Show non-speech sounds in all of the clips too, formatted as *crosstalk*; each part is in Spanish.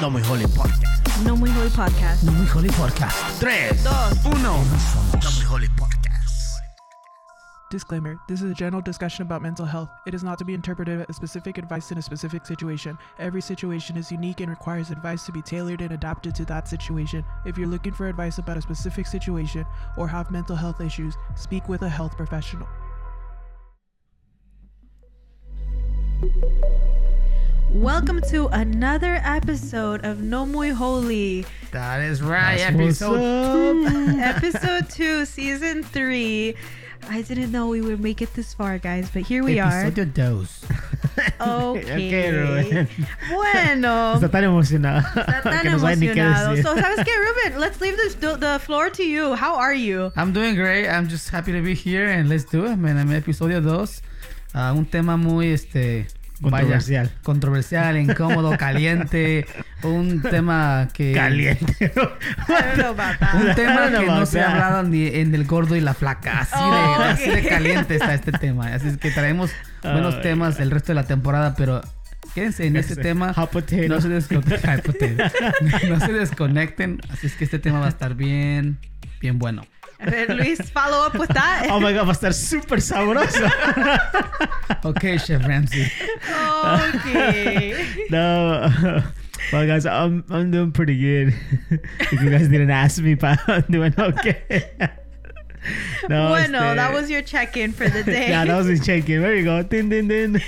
No Muy Holy Podcast. No Muy Holy Podcast. No Muy Holy Podcast. 3, Dos. 1. No Muy Holy Podcast. Disclaimer This is a general discussion about mental health. It is not to be interpreted as specific advice in a specific situation. Every situation is unique and requires advice to be tailored and adapted to that situation. If you're looking for advice about a specific situation or have mental health issues, speak with a health professional. Welcome to another episode of No Muy Holy. That is right. That's Episode 2. *laughs* Episode 2, Season 3. I didn't know we would make it this far, guys, but here we are. Episodio 2. *laughs* *laughs* Okay. Rubén. Bueno. Está tan emocionado. Está tan que no sabe ni qué emocionado. decir. So, ¿sabes qué, Ruben? Let's leave this, the, the floor to you. How are you? I'm doing great. I'm just happy to be here and let's do it, man. En episodio 2, ah, un tema muy este vaya, Controversial. controversial, incómodo, *laughs* caliente, un tema que Caliente. *laughs* Un tema que no se ha hablado ni en el gordo y la flaca, así, Oh, de, así de caliente está este tema. Así es que traemos buenos temas el resto de la temporada, pero quédense en este tema. No se, desconecten, *laughs* no se desconecten, así es que este tema va a estar bien, bien bueno. A ver, Luis, follow up with that. Oh my god, va a estar súper sabroso. *laughs* Ok, Chef Ramsey. Okay. *laughs* no. Well, guys, I'm I'm doing pretty good. if you guys didn't ask me, but *laughs* I'm doing okay. no, bueno, este- that was your check-in for the day. yeah, that was his check-in. There you go. Din, din, din.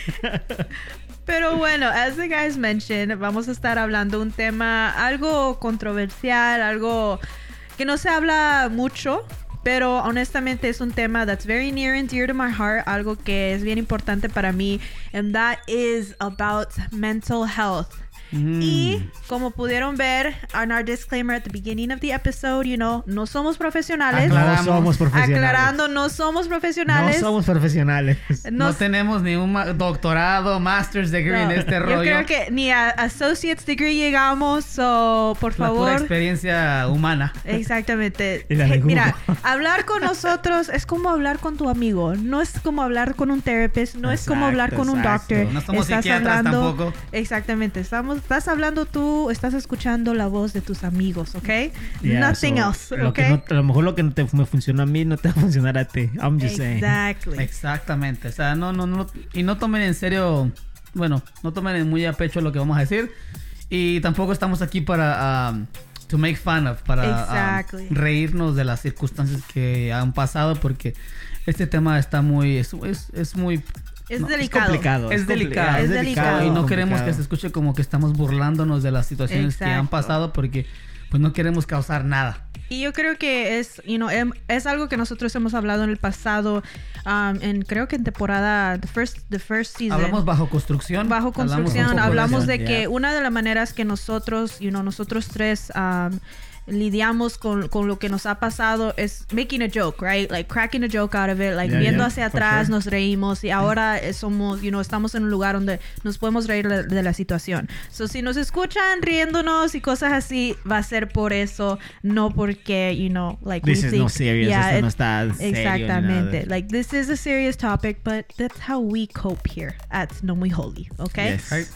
Pero bueno, as the guys mentioned, vamos a estar hablando un tema algo controversial, algo que no se habla mucho, pero honestamente es un tema that's very near and dear to my heart, algo que es bien importante para mí, and that is about mental health. Mm. Y como pudieron ver on our disclaimer at the beginning of the episode, you know, no somos profesionales. Aclaramos. No somos profesionales. Aclarando, no somos No profesionales. somos profesionales. *laughs* No, tenemos ni un doctorado, master's degree No, en este Yo rollo. creo que ni a associate's degree llegamos, so por La pura favor. experiencia humana. Exactamente. *laughs* Hey, Mira, *laughs* hablar con nosotros es como hablar con tu amigo. No es como hablar con un therapist, no es como hablar con un doctor. No somos psiquiatras tampoco. Exactamente. Estamos, estás hablando tú, estás escuchando la voz de tus amigos, ¿ok? Yeah, Nothing so, else, lo no- a lo mejor lo que no te, me funcionó a mí no te va a funcionar a ti. I'm just saying. Exactly. Exactamente. O sea, no, no, no. Y no tomen en serio. Bueno, no tomen muy a pecho lo que vamos a decir. Y tampoco estamos aquí para. um, to make fun of. Para um, Exactly. reírnos de las circunstancias que han pasado. Porque este tema está muy. Es, es, es muy. Es no, es delicado. complicado. Es compli- delicado. Es delicado. Y no queremos complicado. que se escuche como que estamos burlándonos de las situaciones que han Exacto. pasado. Porque pues no queremos causar nada. Y yo creo que es, you know, em- es algo que nosotros hemos hablado en el pasado, um, en creo que en temporada, the first, the first season. Hablamos bajo construcción. bajo hablamos construcción, hablamos población. de que yeah. una de las maneras que nosotros, you know, nosotros tres um, lidiamos con, con lo que nos ha pasado es making a joke, right? Like cracking a joke out of it, like Yeah, viendo yeah, hacia atrás, sure. nos reímos y ahora eh, somos, you know, estamos en un lugar donde nos podemos reír de, de la situación. So, si nos escuchan riéndonos y cosas así, va a ser por eso, no porque, you know, like This we is no think- serious. Yeah, esto no está Exactamente. Like this is a serious topic, but that's how we cope here at No Muy Holy, okay? Yes.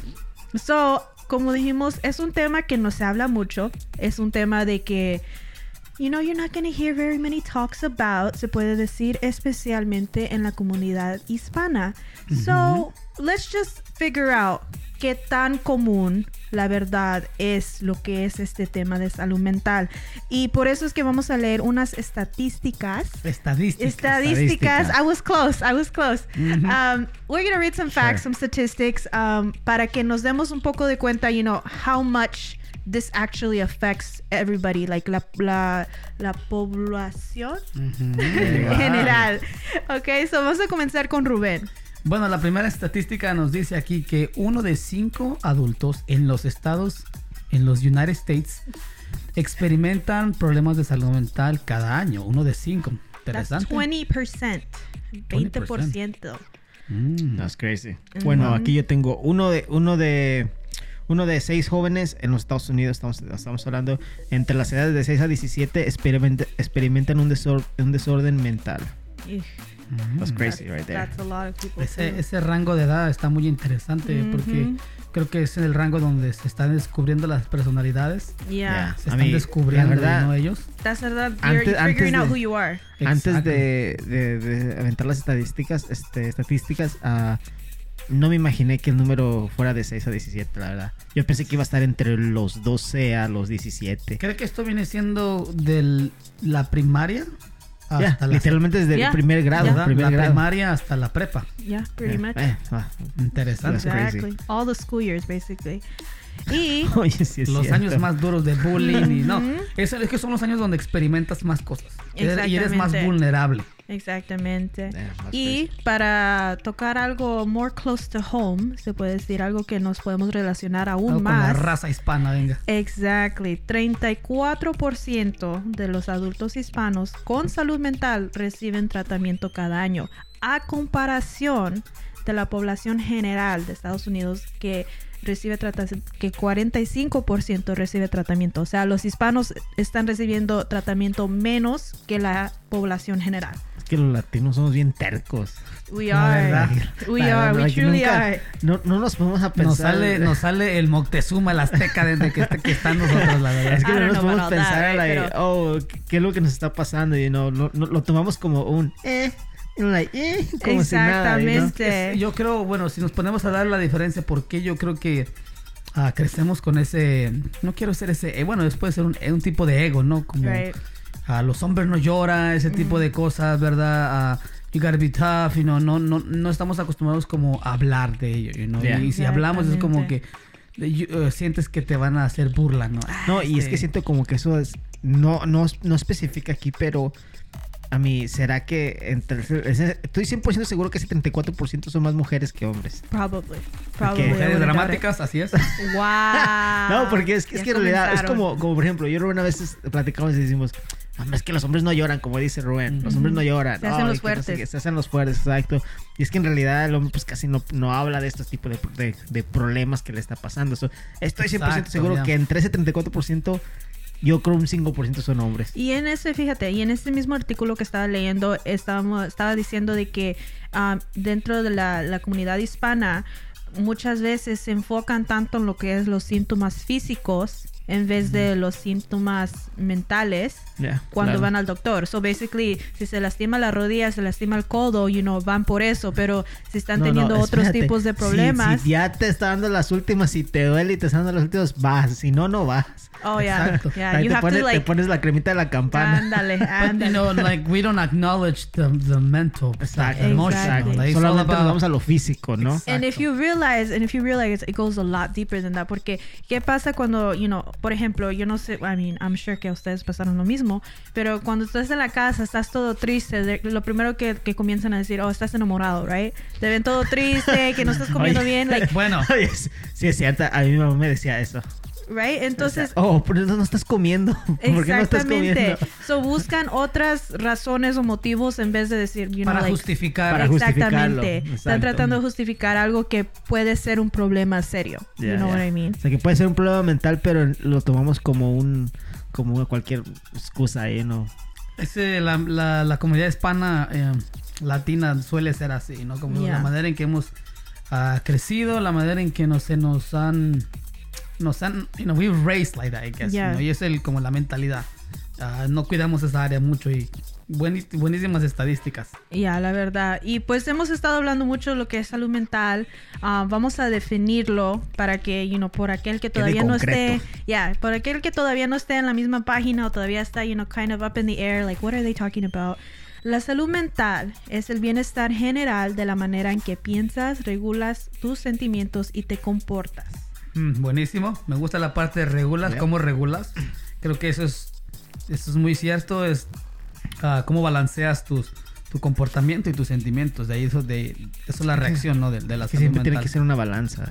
So, como dijimos, es un tema que no se habla mucho. Es un tema de que, you know, you're not going to hear very many talks about, se puede decir, especialmente en la comunidad hispana. So, let's just figure out qué tan común la verdad es lo que es este tema de salud mental. Y por eso es que vamos a leer unas estadísticas Estadísticas. estadísticas. I was close. I was close. Um, we're gonna read some facts, Sure. some statistics, um, para que nos demos un poco de cuenta, you know, how much this actually affects everybody, like la la, la población en general. Okay, so vamos a comenzar con Rubén. Bueno, la primera estadística nos dice aquí que uno de cinco adultos en los estados, en los United States, experimentan problemas de salud mental cada año. Uno de cinco. That's Interesante. 20%. 20%. Mm. That's crazy. Bueno, aquí yo tengo uno de uno de uno de seis jóvenes en los Estados Unidos, estamos, estamos hablando, entre las edades de 6 a 17 experimenta- experimentan un, desor- un desorden mental. That's crazy that's- right there. That's a lot of people. Ese, ese rango de edad está muy interesante porque Ujú. creo que es el rango donde se están descubriendo las personalidades. Yeah. Se están mí, descubriendo, la verdad, ¿no? Ellos. That's verdad. You're, Antes- you're figuring antes out de- who you are. Antes de, de- de aventar las estadísticas, este, estadísticas, ah, no me imaginé que el número fuera de 6 a 17, la verdad. Yo pensé que iba a estar entre los 12 a los 17. Creo que esto viene siendo de la primaria hasta la, literalmente desde el primer grado. primer la grado. primaria hasta la prepa. Yeah, pretty much. eh, ah, Interesante. Exactly. All the school years, basically. Y *laughs* Oye, sí es los cierto. años más duros de bullying y no. Es, es que son los años donde experimentas más cosas. Y eres- Y eres más vulnerable. Exactamente. Y para tocar algo more close to home, se puede decir algo que nos podemos relacionar aún Algo con la más. raza hispana, venga. Exactly. 34% de los adultos hispanos con salud mental reciben tratamiento cada año, a comparación de la población general de Estados Unidos que recibe tratamiento, que 45% recibe tratamiento. O sea, los hispanos están recibiendo tratamiento menos que la población general. Que los latinos somos bien tercos. We La are. verdad. We La are. verdad, We truly nunca- are. No, no nos podemos a pensar. Nos sale, nos sale el Moctezuma, el azteca desde que, que están nosotros, la verdad. Es que I no nos podemos pensar, that, like, right? oh, ¿qué- ¿qué es lo que nos está pasando? Y no, no, no- lo tomamos como un, eh, like, eh, como si nada. Exactamente. Es- yo creo, bueno, si nos ponemos a dar la diferencia, ¿por qué yo creo que ah, crecemos con ese, no quiero ser ese, eh, bueno, después ser un, eh, un tipo de ego, ¿no? Como Right. A los hombres no llora, ese tipo de cosas, ¿verdad? Ah, you gotta be tough, you know, no, no, no estamos acostumbrados como a hablar de ello, you know? Yeah. Y si hablamos es como que eh, sientes que te van a hacer burla, ¿no? No, y es este- que siento como que eso es, no, no, no especifica aquí, pero a mí, ¿será que entre, estoy 100% seguro que ese 34% son más mujeres que hombres? Probably. Probably. Mujeres dramáticas, así es. Wow. *laughs* no, porque es que, es que en realidad es como, como por ejemplo, yo y Rubén a veces platicamos y decimos, "Hombre, es que los hombres no lloran, como dice Rubén, los hombres no lloran. Se hacen los que no sé fuertes. qué, se hacen los fuertes, exacto. Y es que en realidad el hombre pues casi no, no habla de estos tipos de, de- de problemas que le está pasando. So, estoy 100% Exacto, seguro ya. que entre ese 34%, yo creo un 5% son hombres. Y en ese, fíjate, y en ese mismo artículo que estaba leyendo, estábamos, estaba diciendo de que ah, dentro de la, la comunidad hispana, muchas veces se enfocan tanto en lo que es los síntomas físicos en vez de los síntomas mentales Ya, cuando claro. van al doctor. So basically, si se lastima la rodilla, se lastima el codo, you know, van por eso, pero si están No, no, teniendo otros espérate. tipos de Si- problemas, Si, ya te está dando las últimas, si te duele y te está dando las últimas, vas. Si no, no vas. oh yeah, Exacto. yeah, Ahí te, have pones, to te like, pones la cremita de la campana. ándale, *laughs* But, you ándale. know, like, we don't acknowledge the, the mental, Exacto. the emotional. Exactly. Like, Solamente nos vamos a lo físico, ¿no? Exacto. And if you realize, and if you realize, it goes a lot deeper than that. Porque, ¿qué pasa cuando, you know, por ejemplo, yo no sé, I mean, I'm sure que a ustedes pasaron lo mismo, pero cuando estás en la casa, estás todo triste, de- lo primero que, que comienzan a decir, oh, estás enamorado, right? Te ven todo triste, que no estás *laughs* comiendo Oye. bien, like, *laughs* Bueno, *laughs* sí es cierto. A mí mi mamá me decía eso. Right? Entonces, Oh, pero no estás comiendo. *laughs* ¿Por qué no estás exactamente. comiendo? So buscan otras razones o motivos en vez de decir, you know, para like, justificar. Para justificarlo, Exactamente. Están tratando de justificar algo que puede ser un problema serio. Ya, you know ya. what I mean? O sea, que puede ser un problema mental, pero lo tomamos como un como cualquier excusa ahí, ¿no? Ese, la, la, la comunidad hispana eh, latina suele ser así, ¿no? Como Yeah. la manera en que hemos ah, crecido, la manera en que nos, se nos han, nos han, you know, we've raised like that, I guess, Yeah. you know, y es el, como la mentalidad. Ah, no cuidamos esa área mucho y buenísimas estadísticas. Ya, la verdad. Y pues hemos estado hablando mucho de lo que es salud mental. Ah, vamos a definirlo para que, you know, por aquel que todavía no esté, ya, por aquel que todavía no esté en la misma página o todavía está, you know, kind of up in the air, like, what are they talking about? La salud mental es el bienestar general de la manera en que piensas, regulas tus sentimientos y te comportas. Mm, buenísimo. Me gusta la parte de regulas, Yeah. cómo regulas. Creo que eso es, eso es muy cierto. Es ah, cómo balanceas tus, tu comportamiento y tus sentimientos. De ahí eso, de, eso es la reacción, ¿no? De, de la Es que salud siempre tiene que ser una balanza.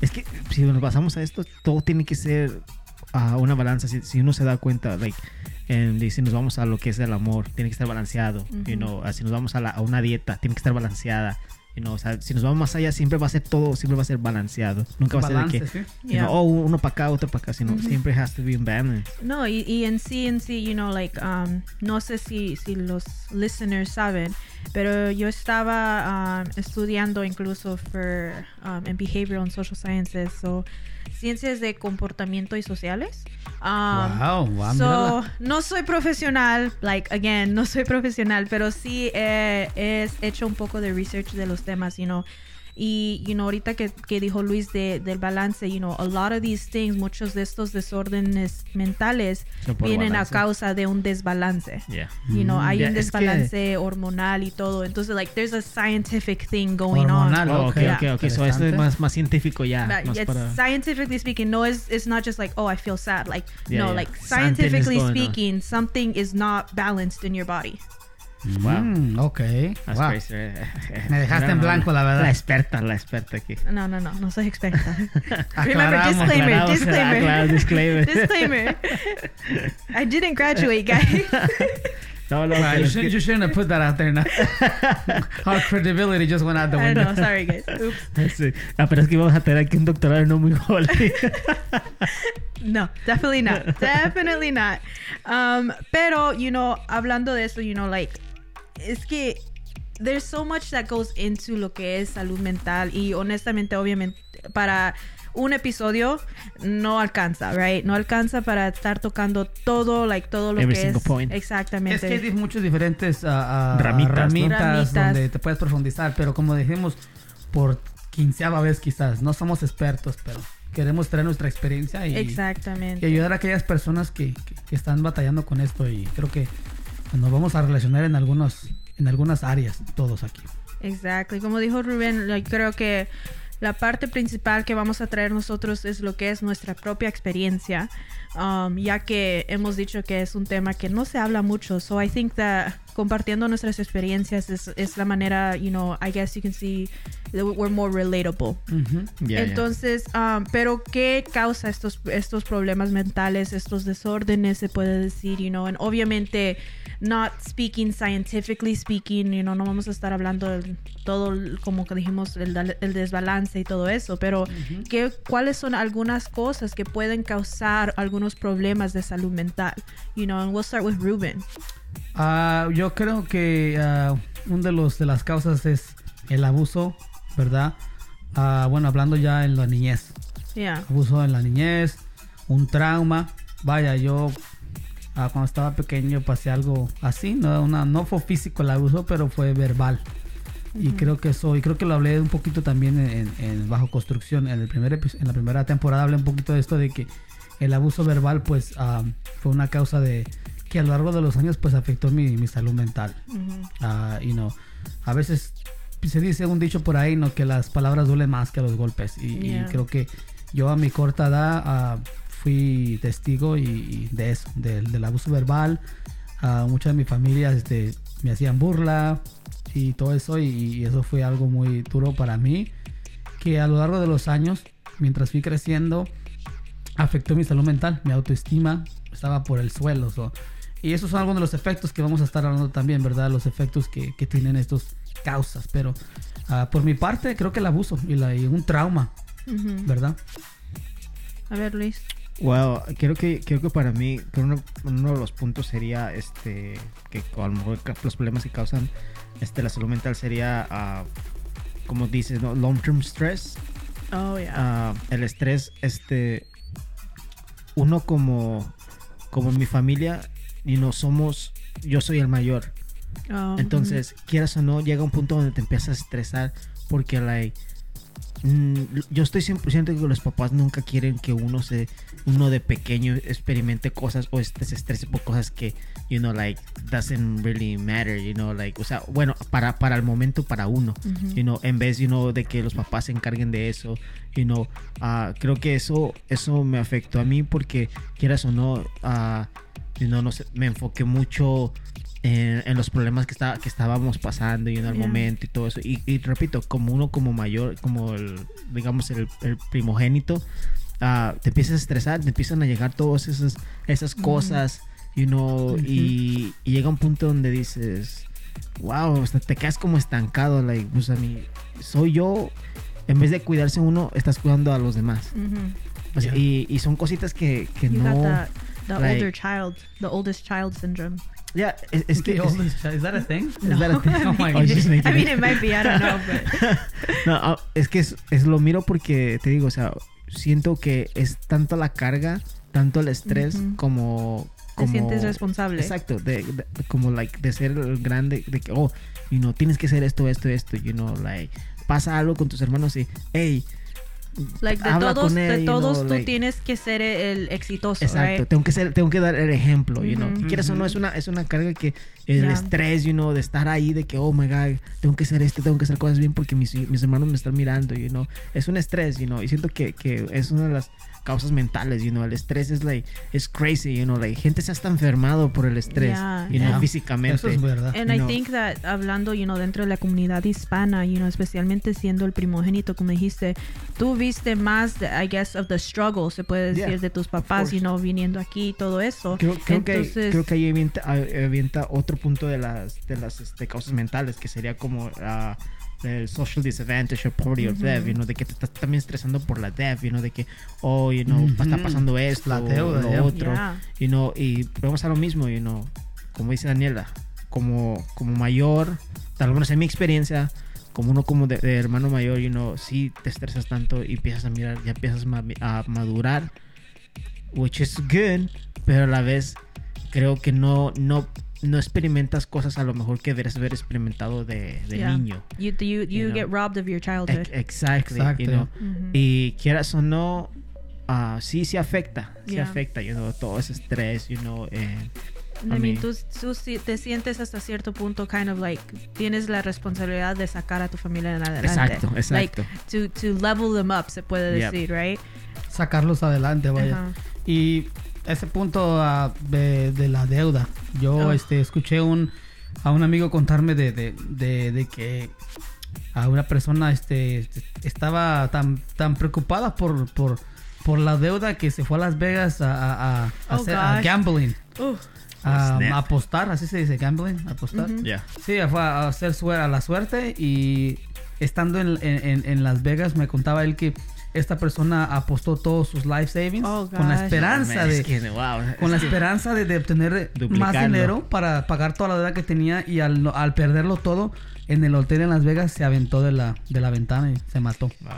es que si nos basamos a esto, todo tiene que ser ah, una balanza. Si, si uno se da cuenta, like, en- y si nos vamos a lo que es el amor, tiene que estar balanceado. you Ujú. know, ah, si nos vamos a, la- a una dieta, tiene que estar balanceada. You know, o sea, si nos vamos más allá, siempre va a ser todo, siempre va a ser balanceado. Nunca va a ser de Balance, que, sí. you Yeah. know, oh, uno para acá, otro para acá, sino siempre has to be in balance. No, y, y en sí, en sí, you know, like, um, no sé si, si los listeners saben, pero yo estaba um, estudiando incluso for, um, en Behavioral and Social Sciences, so, ciencias de comportamiento y sociales. Um, wow, wow, So, no soy profesional, like, again, no soy profesional, pero sí he hecho un poco de research de los temas, you know. Y, you know, ahorita que, que dijo Luis de, del balance, you know, a lot of these things, muchos de estos desórdenes mentales vienen balance. a causa de un desbalance. Yeah. You know, hay Yeah, un que- desbalance hormonal y todo. Entonces, like, there's a scientific thing going Hormonal, on. Oh, ok, ok, Yeah. ok, ok. So, esto es más, más científico ya. But más it's para... scientifically speaking, no, it's, it's not just like, oh, I feel sad. Like, Yeah, no, yeah. like, scientifically on. speaking, something is not balanced in your body. Wow. Mm, ok. That's wow. crazy. Me dejaste en blanco, la verdad. La experta, la experta aquí. No, no, no, no soy experta. *laughs* Remember, Aclaramos, disclaimer, aclaramos, disclaimer. aclaramos, disclaimer. disclaimer. I didn't graduate, guys. *laughs* No, no, Wow, you, should, you shouldn't have put that out there now. *laughs* Our credibility just went out the I window. know, sorry, guys. Oops. Sí. Ah, pero es que vamos a tener aquí un doctorado no muy joven. No, definitely not. definitely not. Um, pero, you know, hablando de eso, you know, like, es que there's so much that goes into lo que es salud mental y honestamente, obviamente, para un episodio no alcanza, right? No alcanza para estar tocando todo, like, todo lo Every que single es. point. Exactamente. Es que hay muchos diferentes ah, Ramitas, ¿no? ramitas Ramitas. donde te puedes profundizar, pero como dijimos, por quinceava vez quizás, no somos expertos, pero queremos traer nuestra experiencia y, y Exactamente. ayudar a aquellas personas que, que- que están batallando con esto y creo que nos vamos a relacionar en algunos en algunas áreas todos aquí. Exacto. Y como dijo Rubén, creo que la parte principal que vamos a traer nosotros es lo que es nuestra propia experiencia, um, ya que hemos dicho que es un tema que no se habla mucho. So I think that compartiendo nuestras experiencias es, es la manera, you know, I guess you can see that we're more relatable. Ujú. Ya, ya. Entonces, um, pero ¿qué causa estos, estos problemas mentales, estos desórdenes, se puede decir, you know? And obviamente, not speaking scientifically speaking, you know, no vamos a estar hablando de todo, como que dijimos, el, el desbalance y todo eso, pero ¿qué, ¿cuáles son algunas cosas que pueden causar algunos problemas de salud mental? You know, and we'll start with Ruben. Ah, yo creo que ah, uno de los de las causas es el abuso, ¿verdad? Ah, bueno, hablando ya en la niñez. Yeah. abuso en la niñez, un trauma. Vaya, yo cuando estaba pequeño pasé algo así, no, una, no fue físico el abuso, pero fue verbal. Y creo que eso, y creo que lo hablé un poquito también en, en Bajo Construcción, en, el primer en la primera temporada hablé un poquito de esto de que el abuso verbal pues fue una causa de que a lo largo de los años pues afectó mi, mi salud mental. Ah, y no, a veces se dice un dicho por ahí, ¿no? Que las palabras duelen más que los golpes. Y, y Yeah. creo que yo a mi corta edad ah, fui testigo y, y de eso, del, del abuso verbal. Ah, mucha de mi familia este, me hacían burla y todo eso. Y, y eso fue algo muy duro para mí. Que a lo largo de los años, mientras fui creciendo, afectó mi salud mental, mi autoestima estaba por el suelo. so. Y esos son algunos de los efectos que vamos a estar hablando también, ¿verdad? Los efectos que, que tienen estos causas. Pero ah, por mi parte, creo que el abuso y, la, y un trauma. ¿verdad? A ver, Luis. Well, creo que, creo que para mí que uno, uno de los puntos sería este que a lo mejor los problemas que causan este la salud mental sería ah, como dices, ¿no? long term stress. Oh, yeah. Ah, el estrés, este uno como como en mi familia y no somos yo soy el mayor. Oh, Entonces, quieras o no, llega un punto donde te empiezas a estresar porque, like, mm, yo estoy 100% que los papás nunca quieren que uno se, uno de pequeño experimente cosas o este, se estrese por cosas que, you know, like, doesn't really matter, you know, like, o sea, bueno, para, para el momento, para uno, Ujú. you know, en vez, you know, de que los papás se encarguen de eso, you know, ah, creo que eso, eso me afectó a mí porque, quieras o no, ah, you know, no sé, me enfoqué mucho en, en los problemas que, está, que estábamos pasando y en el Yeah. momento y todo eso. Y, y repito, como uno como mayor, como el, digamos, el, el primogénito, ah, te empiezas a estresar, te empiezan a llegar todas esas, esas cosas, you know, y, y llega un punto donde dices, wow, hasta te quedas como estancado, like, pues a mí, soy yo, en vez de cuidarse uno, estás cuidando a los demás. O sea, Yeah. y, y son cositas que, que You no... the, like- older child, the oldest child syndrome. Es, es que... The es- oldest child. Is that a thing? *laughs* is that a thing? Oh my Oh, she's God. making I mean, it. might be. I don't know, but *laughs* No, ah, es que es, es lo miro porque te digo, o sea, siento que es tanto la carga, tanto el estrés Ujú. como, te como sientes responsable. Exacto, de, de- como like de ser el grande, de que oh, you know, tienes que hacer esto, esto, esto, you know, like pasa algo con tus hermanos y hey, Like de habla todos, con él, de todos know, tú like- tienes que ser el exitoso, Exacto, right? tengo que ser, tengo que dar el ejemplo, you know. Ujú. Y quieras o no, es una, es una carga que el Yeah. estrés, you know, de estar ahí, de que, oh my god, tengo que hacer esto, tengo que hacer cosas bien porque mis, mis hermanos me están mirando, you know. Es un estrés, you know, y siento que, que es una de las causas mentales, you know. El estrés es like, es crazy, you know, like, gente se hasta enfermado por el estrés, Yeah, you know, yeah. físicamente. Eso es verdad. And You I know. think that hablando, you know, dentro de la comunidad hispana, you know, especialmente siendo el primogénito, como dijiste, tú viste más, de, I guess, of the struggle, se puede decir, Yeah, de tus papás, you know, viniendo aquí y todo eso. Creo, creo que, Entonces, creo que ahí avienta, avienta otro punto de las, de las este, causas mentales, que sería como ah, el social disadvantage or poverty of debt, you know, de que te estás también estresando por la debt, you know, de que, oh, you know, está pasando esto, La deuda, lo yeah. otro, Yeah. you know, y vamos a lo mismo, you know, como dice Daniela, como, como mayor, tal vez en mi experiencia, como uno como de, de hermano mayor, you know, sí te estresas tanto y empiezas a mirar, ya empiezas ma- a madurar, which is good, pero a la vez creo que no, no, no experimentas cosas a lo mejor que deberías haber experimentado de, de Yeah. niño. You, you, you, You know. get robbed of your childhood. Ex- Exactly, Exacto. you know. Mhm. Y quieras o no, ah, sí, sí afecta, sí Yeah. afecta, you know, todo ese estrés, you know, and- I, I mean, mean- tú, tú te sientes hasta cierto punto kind of like tienes la responsabilidad de sacar a tu familia en adelante. Exacto, exacto. Like to, to level them up, se puede Yep. decir, right? Sacarlos adelante, vaya. Ajá. Y ese punto ah, de, de la deuda. Yo Oh. este, escuché un, a un amigo contarme de, de, de- de que a una persona este, estaba tan, tan preocupada por, por, por la deuda que se fue a Las Vegas a, a- a- Oh, hacer a gambling. A, apostar, así se dice, gambling, apostar. Yeah. Sí, fue a hacer su- a la suerte y estando en, en- en Las Vegas me contaba él que esta persona apostó todos sus life savings Oh, con la esperanza de es que, wow, con la esperanza de, de obtener más dinero para pagar toda la deuda que tenía y al, no- al perderlo todo en el hotel en Las Vegas se aventó de la, de la ventana y se mató. Wow.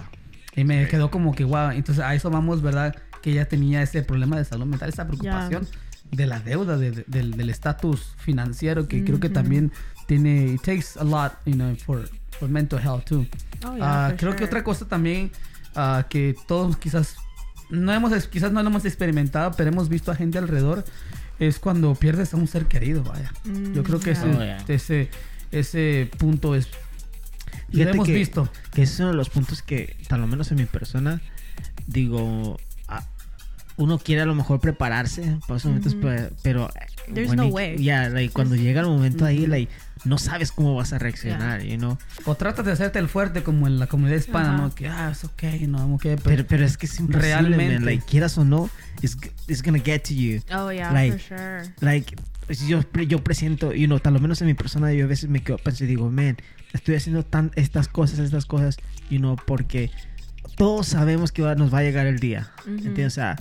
Y me quedó como que, wow, entonces a eso vamos, ¿verdad? Que ella tenía ese problema de salud mental, esa preocupación de la deuda, de- de- del del estatus financiero, que creo que también tiene, it takes a lot, you know, for, for mental health too. Oh, yeah, Ah, for creo que otra cosa también ah, que todos quizás no hemos, quizás no lo hemos experimentado, pero hemos visto a gente alrededor, es cuando pierdes a un ser querido, vaya. Yo creo que Mm, ese, Oh, yeah. ese, ese punto es... Lo Fíjate hemos que- visto. Que ese es uno de los puntos que, tal lo menos en mi persona, digo, uno quiere a lo mejor prepararse para esos momentos, Ujú. pe- pero... There's when no way. Yeah, like, cuando llega el momento ahí, Ujú. like, no sabes cómo vas a reaccionar, you know. O tratas de hacerte el fuerte como en la comunidad hispana, Ajá. ¿no? Que, ah, es ok, no, I'm okay, pero... Pero, pero es que es imposible, Realmente. man. Like, quieras o no, it's, it's gonna get to you. Oh, yeah, like- for sure. Like, yo, yo presiento, you know, tal lo menos en mi persona, yo a veces me quedo pensando y digo, man, estoy haciendo tan, estas cosas, estas cosas, you know, porque todos sabemos que va- nos va a llegar el día. ¿Entiendes? O sea,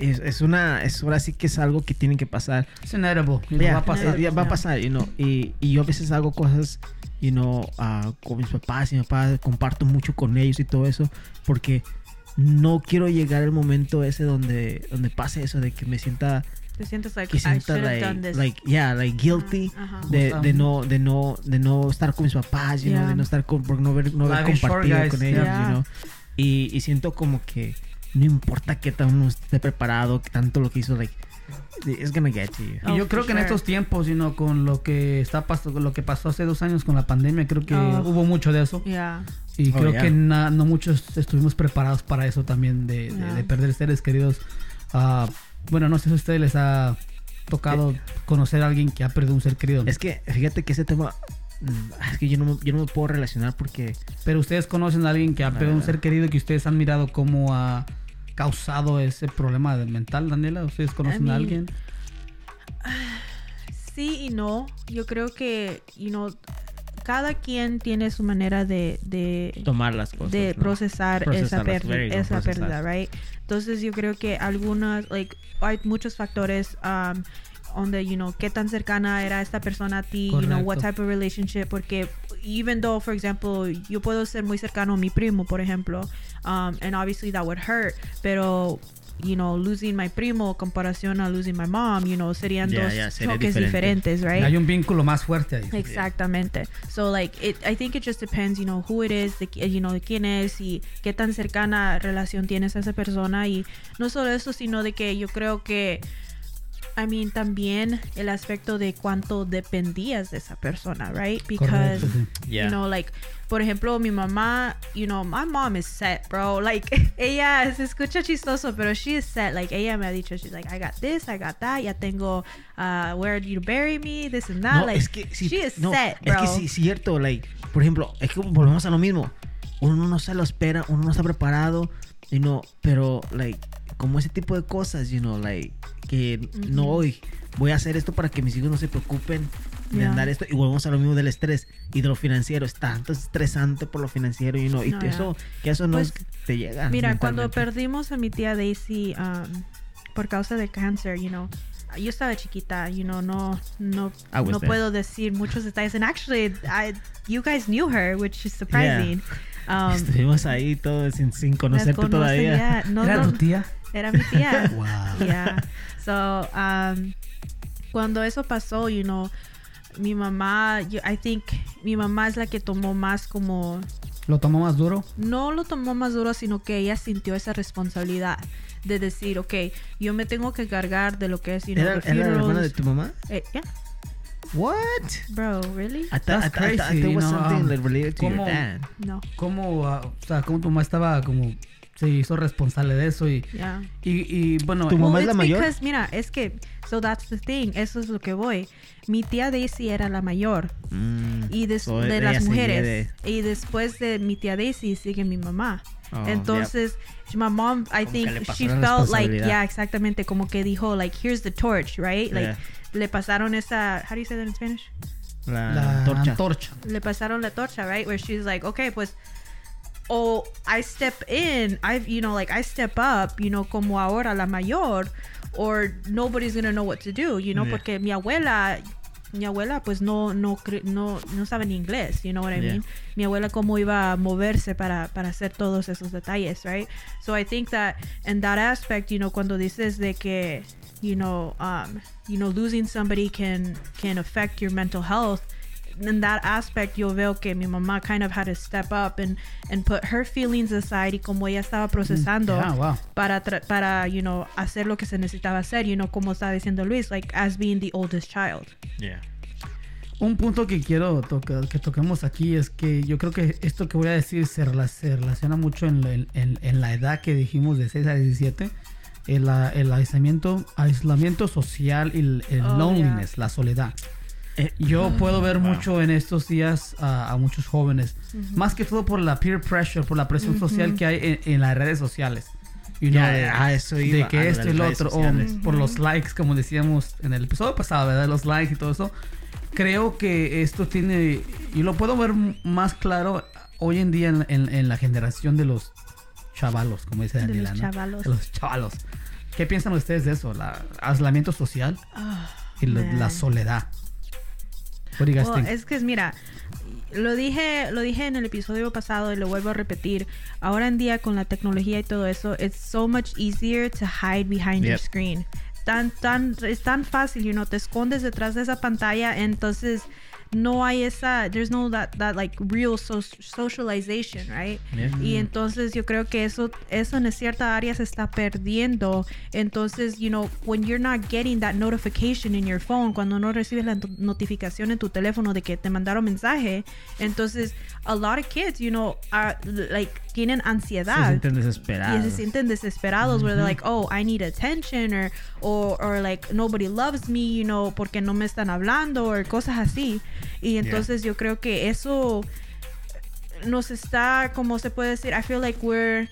es, es una, es ahora sí que es algo que tiene que pasar. Es inevitable, y Ya, va a pasar. ya va a pasar, you know, y, y yo a veces hago cosas, you know, ah, con mis papás y mi papá, comparto mucho con ellos y todo eso, porque no quiero llegar al momento ese donde, donde pase eso, de que me sienta, Te sientes like que sienta, like, done this. like, yeah, like guilty. Ajá. De, Ajá. de no de no de no estar con mis papás you know, Yeah. de no estar con por no haber no haber compartido guys. con ellos Yeah. you know. y, y siento como que no importa que tan uno esté preparado que tanto lo que hizo like it's gonna get to you Y Oh, yo for creo que en sure. estos tiempos, sino con lo que está pasando, lo que pasó hace dos años con la pandemia, creo que Oh. hubo mucho de eso. Yeah. Y Oh, creo yeah. que na- no muchos estuvimos preparados para eso también, de, de- Yeah. de perder seres queridos. Ah, bueno, no sé si a ustedes les ha tocado conocer a alguien que ha perdido un ser querido. es que fíjate que ese tema mm, es que yo no me, yo no me puedo relacionar porque Pero ustedes conocen a alguien que ha perdido un ser querido y que ustedes han mirado cómo ha causado ese problema mental, Daniela. ¿Ustedes conocen I a alguien? *sighs* sí y no. Yo creo que, you know, cada quien tiene su manera de, de, Tomar las cosas. de ¿no? procesar esa pérdida, esa pérdida, right? Entonces yo creo que algunas, like, hay muchos factores um, donde, you know, qué tan cercana era esta persona a ti, you know, what type of relationship, porque even though, for example, yo puedo ser muy cercano a mi primo, por ejemplo, um, and obviously that would hurt, pero you know, losing my primo comparación a losing my mom, you know, serían Ya, dos sería choques diferente. diferentes, right? Hay un vínculo más fuerte ahí. Exactamente. So like it, I think it just depends, you know, who it is, de, you know, de quién es y qué tan cercana relación tienes a esa persona y no solo eso, sino de que yo creo que I mean también el aspecto de cuánto dependías de esa persona, right? Because Correcto, sí. Yeah. you know, like por ejemplo, mi mamá, you know, my mom is set, bro. *laughs* Like ella se escucha chistoso, pero she is set. Like ella me ha dicho, she's like, I got this, I got that. Ya tengo, uh, where do you bury me, this and that. No, like es que she is no, set, es bro. que sí, cierto, like, por ejemplo, es que volvemos a lo mismo. Uno no se lo espera, uno no está preparado, you know, pero like como ese tipo de cosas, you know, like que no hoy voy a hacer esto para que mis hijos no se preocupen de Yeah. andar esto y volvemos a lo mismo del estrés y de lo financiero, es tanto estresante por lo financiero, you know, y No, ya. eso que eso no Pues, es- te llega. Mira, cuando perdimos a mi tía Daisy um, por causa de cáncer, you know, yo estaba chiquita, you know, no, no, no there. puedo decir muchos detalles. And actually, I, you guys knew her, which is surprising. Um, Estuvimos ahí todos sin, sin conocerte conoce todavía. No, ¿Era no, tu tía? Era mi tía. *laughs* Wow. Yeah. So, um, cuando eso pasó, you know, mi mamá, yo- I think mi mamá es la que tomó más como ¿Lo tomó más duro? no lo tomó más duro, sino que ella sintió esa responsabilidad de decir, ok, yo me tengo que cargar de lo que es, you know, ¿Era, era la hermana de tu mamá? Eh, yeah, What? bro, really? I thought, I That's thought, I thought crazy, there was you know, something um, like related to your ¿cómo- dad. No, ¿Cómo, ah, o sea, cómo tu mamá estaba como se hizo responsable de eso y, yeah. y, y, bueno, Tu mamá Well, es la it's mayor? because, mira, es que, so that's the thing, eso es lo que voy. Mi tía Daisy era la mayor Mm. y des- So, de las mujeres de- y después de mi tía Daisy sigue mi mamá. Oh, Entonces, my mom, I Como think she felt like, yeah, exactamente, como que dijo, like, here's the torch, right? Like, Yeah. Le pasaron esa, how do you say that in Spanish? La, la torcha. antorcha. Le pasaron la torcha, right? Where she's like, okay, pues, o I step in, I, you know, like, I step up, you know, como ahora la mayor, or nobody's gonna know what to do, you know, Yeah. porque mi abuela, mi abuela, pues, no, no, no, no sabe ni inglés, you know what I Yeah. mean? Mi abuela cómo iba a moverse para, para hacer todos esos detalles, right? So I think that in that aspect, you know, cuando dices de que, you know, um, you know, losing somebody can can affect your mental health. In that aspect, yo veo que mi mamá kind of had to step up and and put her feelings aside y como ella estaba procesando yeah, wow. para tra- para you know hacer lo que se necesitaba hacer, you know, como está diciendo Luis, like as being the oldest child. Yeah. Un punto que quiero tocar, que toquemos aquí es que yo creo que esto que voy a decir se, rela- se relaciona mucho en, la- en- en la edad que dijimos de 6 a 17. El, aislamiento, aislamiento social y el, el Oh, loneliness, la soledad. Eh, Yo puedo ver Wow. mucho en estos días a, a muchos jóvenes, más que todo por la peer pressure, por la presión social que hay en, en las redes sociales. You know, de- a eso de iba, que a esto y lo otro, o por los likes, como decíamos en el episodio pasado, ¿verdad? Los likes y todo eso. Creo que esto tiene, y lo puedo ver más claro hoy en día en, en- en la generación de los chavalos, como dice De Daniela, los ¿no? chavalos. De los chavalos. ¿Qué piensan ustedes de eso? La aislamiento social Ah, y la, la soledad. What do you guys Well, think? es que mira, lo dije, lo dije en el episodio pasado y lo vuelvo a repetir. Ahora en día con la tecnología y todo eso, it's so much easier to hide behind your Yep. screen. Tan, tan, es tan fácil, you know, te escondes detrás de esa pantalla, entonces no hay esa, there's no that, that like real so- socialization, right? Yeah. Y entonces yo creo que eso, eso en cierta área se está perdiendo. Entonces, you know, when you're not getting that notification in your phone, cuando no recibes la not- notificación en tu teléfono de que te mandaron mensaje, entonces a lot of kids, you know, are like tienen Se ansiedad. sienten Y desesperados. se sienten desesperados, where they're like, oh, I need attention, or, or, or like, nobody loves me, you know, porque no me están hablando, o cosas así. Y entonces yo creo que eso nos está, como se puede decir, I feel like we're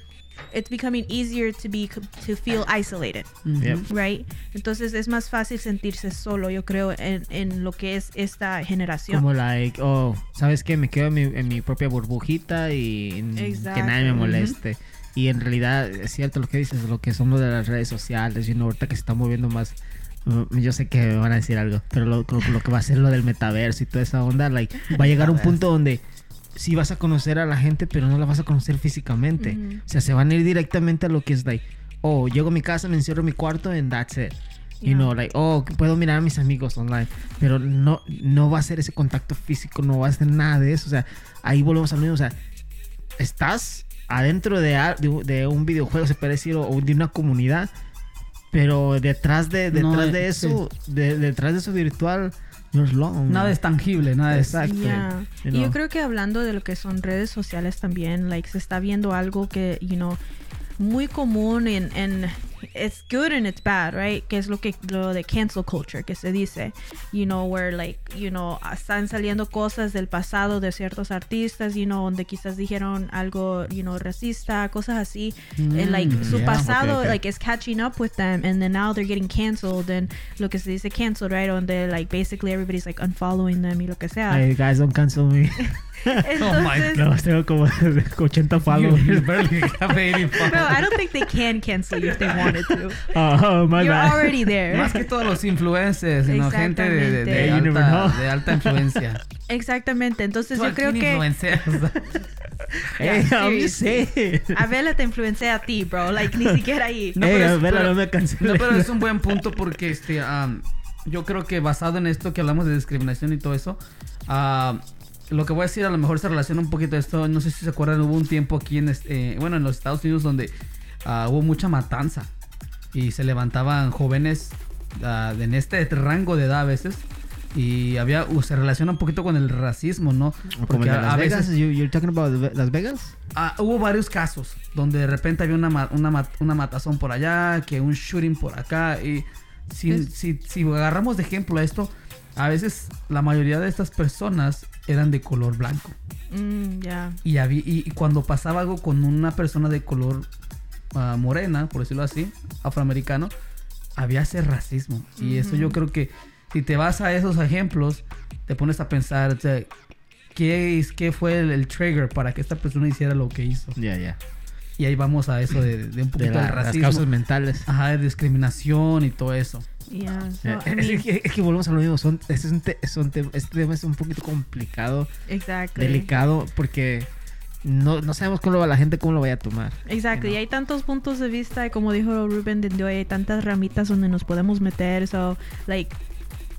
it's becoming easier to be to feel isolated. Yep. Right? Entonces es más fácil sentirse solo, yo creo, en, en lo que es esta generación. Como like, oh, ¿sabes qué? Me quedo en mi, en mi propia burbujita y que nadie me moleste. Y en realidad es cierto lo que dices, lo que somos de las redes sociales, y ahorita que se está moviendo más, mm, yo sé que me van a decir algo, pero lo, lo- lo que va a ser lo del metaverso y toda esa onda, like, va a llegar un punto donde sí vas a conocer a la gente, pero no la vas a conocer físicamente. Ujú. O sea, se van a ir directamente a lo que es like, oh, llego a mi casa, me encierro en mi cuarto and that's it. You Yeah. know, like, oh, puedo mirar a mis amigos online, pero no, no va a ser ese contacto físico, no va a ser nada de eso. O sea, ahí volvemos al mismo. O sea, estás adentro de, a- de, de un videojuego, se puede decir, o, o de una comunidad, pero detrás de, No, detrás eh, de eso, de- detrás de eso virtual. Nada es tangible, nada es... Exacto. Yeah. You Y yo creo que hablando de lo que son redes sociales también, like se está viendo algo que, you know, muy común en, en it's good and it's bad, right? Que es lo que lo de cancel culture que se dice, you know, where like, you know, están saliendo cosas del pasado de ciertos artistas, you know, donde quizás dijeron algo, you know, racista, cosas así, and like Mm, su yeah, pasado okay, okay. like is catching up with them and then now they're getting canceled and lo que se dice canceled, right? Donde like basically everybody's like unfollowing them y lo que sea. Hey, guys, don't cancel me. *laughs* Oh my Entonces, no, tengo como *laughs* 80 You, followers. you barely have 80 No, I don't think they can cancel you if they wanted to. *laughs* Oh, my You're bad. already there. Más que todos los influencers, sino gente de, de- de alta, de alta influencia. *laughs* Exactamente. Entonces yo creo que influencias. *laughs* Hey, Yeah. Abela te influencia a ti, bro. Like ni siquiera ahí. No, hey, pero es- Abela, pero- no me canceles. No, pero es un buen punto porque este, am, yo creo que basado en esto que hablamos de discriminación y todo eso, ah, lo que voy a decir a lo mejor se relaciona un poquito a esto. No sé si se acuerdan, hubo un tiempo aquí en, este, eh, bueno, en los Estados Unidos donde ah, hubo mucha matanza y se levantaban jóvenes ah, en este rango de edad a veces. Y había, uh, se relaciona un poquito con el racismo, ¿no? De a- Las a Vegas. veces- You- You're talking about Las Vegas? Ah, hubo varios casos donde de repente había una, una, una matazón por allá, que un shooting por acá. Y si, si, si agarramos de ejemplo esto, a veces la mayoría de estas personas eran de color blanco. Mm, ya. Y, habí- y, y cuando pasaba algo con una persona de color ah, morena, por decirlo así, afroamericano, había ese racismo. Y eso yo creo que si te vas a esos ejemplos, te pones a pensar, o sea, ¿qué, es, ¿qué fue el, el trigger para que esta persona hiciera lo que hizo? Ya, ya. Y ahí vamos a eso de, de un De poquito la- del las racismo. causas mentales. Ajá, de discriminación y todo eso. Yeah. So, es, mean, que, es que volvemos a lo mismo. Son, es un te- son te- este tema es un poquito complicado, exactly. delicado, porque no, no sabemos cómo lo va la gente, cómo lo vaya a tomar. Exacto, You y know. hay tantos puntos de vista, y como dijo Ruben de hoy, hay tantas ramitas donde nos podemos meter, so, like,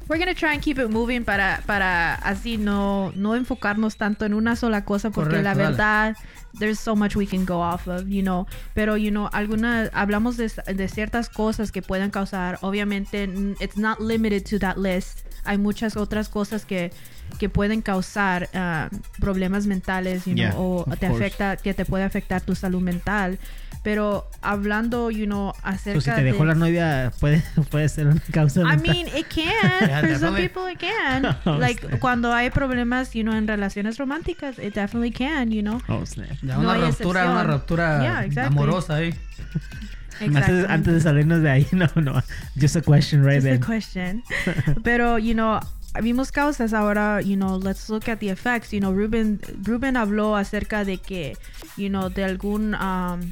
we're gonna try and keep it moving para, para así no, no enfocarnos tanto en una sola cosa, porque Correcto, la dale. verdad, there's so much we can go off of, you know, pero, you know, algunas, hablamos de, de ciertas cosas que pueden causar, obviamente, it's not limited to that list, hay muchas otras cosas que que pueden causar ah, problemas mentales, you know, Yeah, o te course. afecta, que te puede afectar tu salud mental. Pero hablando, you know, acerca So, si te de... dejó la novia, puede, *laughs* puede ser una causa I mental. mean, it can. *laughs* Yeah, For some people, it can. *laughs* Oh, like, snap. cuando hay problemas, you know, en relaciones románticas, it definitely can, you know. Oh, snap. Ya No una hay ruptura, excepción. una ruptura Yeah, exactly. amorosa ahí. Antes, antes de salirnos de ahí, *laughs* no, no. Just a question right Just a question. *laughs* Pero, you know, vimos causas ahora, you know, let's look at the effects. You know, Ruben, Ruben habló acerca de que, you know, de algún um,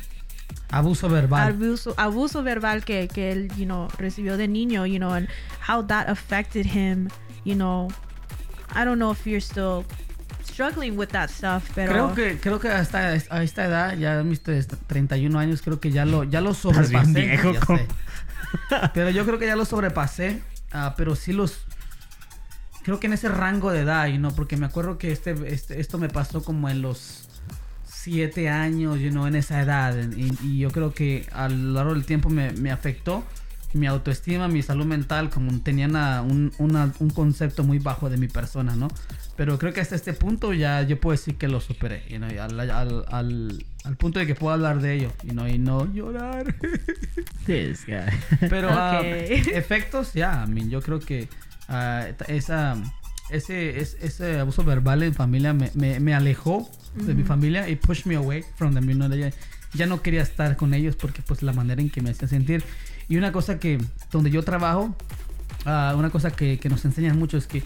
Abuso verbal. abuso, abuso verbal que, que él, you know, recibió de niño, you know, and how that affected him, you know. I don't know if you're still struggling with that stuff, pero Creo que, creo que hasta a esta edad, ya mis tres- 31 años, creo que ya lo, ya lo Estás sobrepasé. bien viejo, ya compa. sé. Pero yo creo que ya lo sobrepasé. ah, pero sí los. Creo que en ese rango de edad, y no, porque me acuerdo que este, este- esto me pasó como en los 7 años, you know, en esa edad. Y, y yo creo que a lo largo del tiempo me, me afectó mi autoestima, mi salud mental, como tenía una- un, una- un concepto muy bajo de mi persona, ¿no? Pero creo que hasta este punto ya yo puedo decir que lo superé, you know, y al, al, al, al punto de que puedo hablar de ello you know, y no llorar. *laughs* This guy. Pero ah, Ok. *laughs* efectos, ya, I mean, yo creo que ah, esa, ese, es- ese abuso verbal en familia me, me, me alejó de mi familia y pushed me away from them, you know, de- ya no quería estar con ellos porque pues la manera en que me hacía sentir. Y una cosa que, donde yo trabajo, ah, una cosa que, que nos enseñan mucho es que,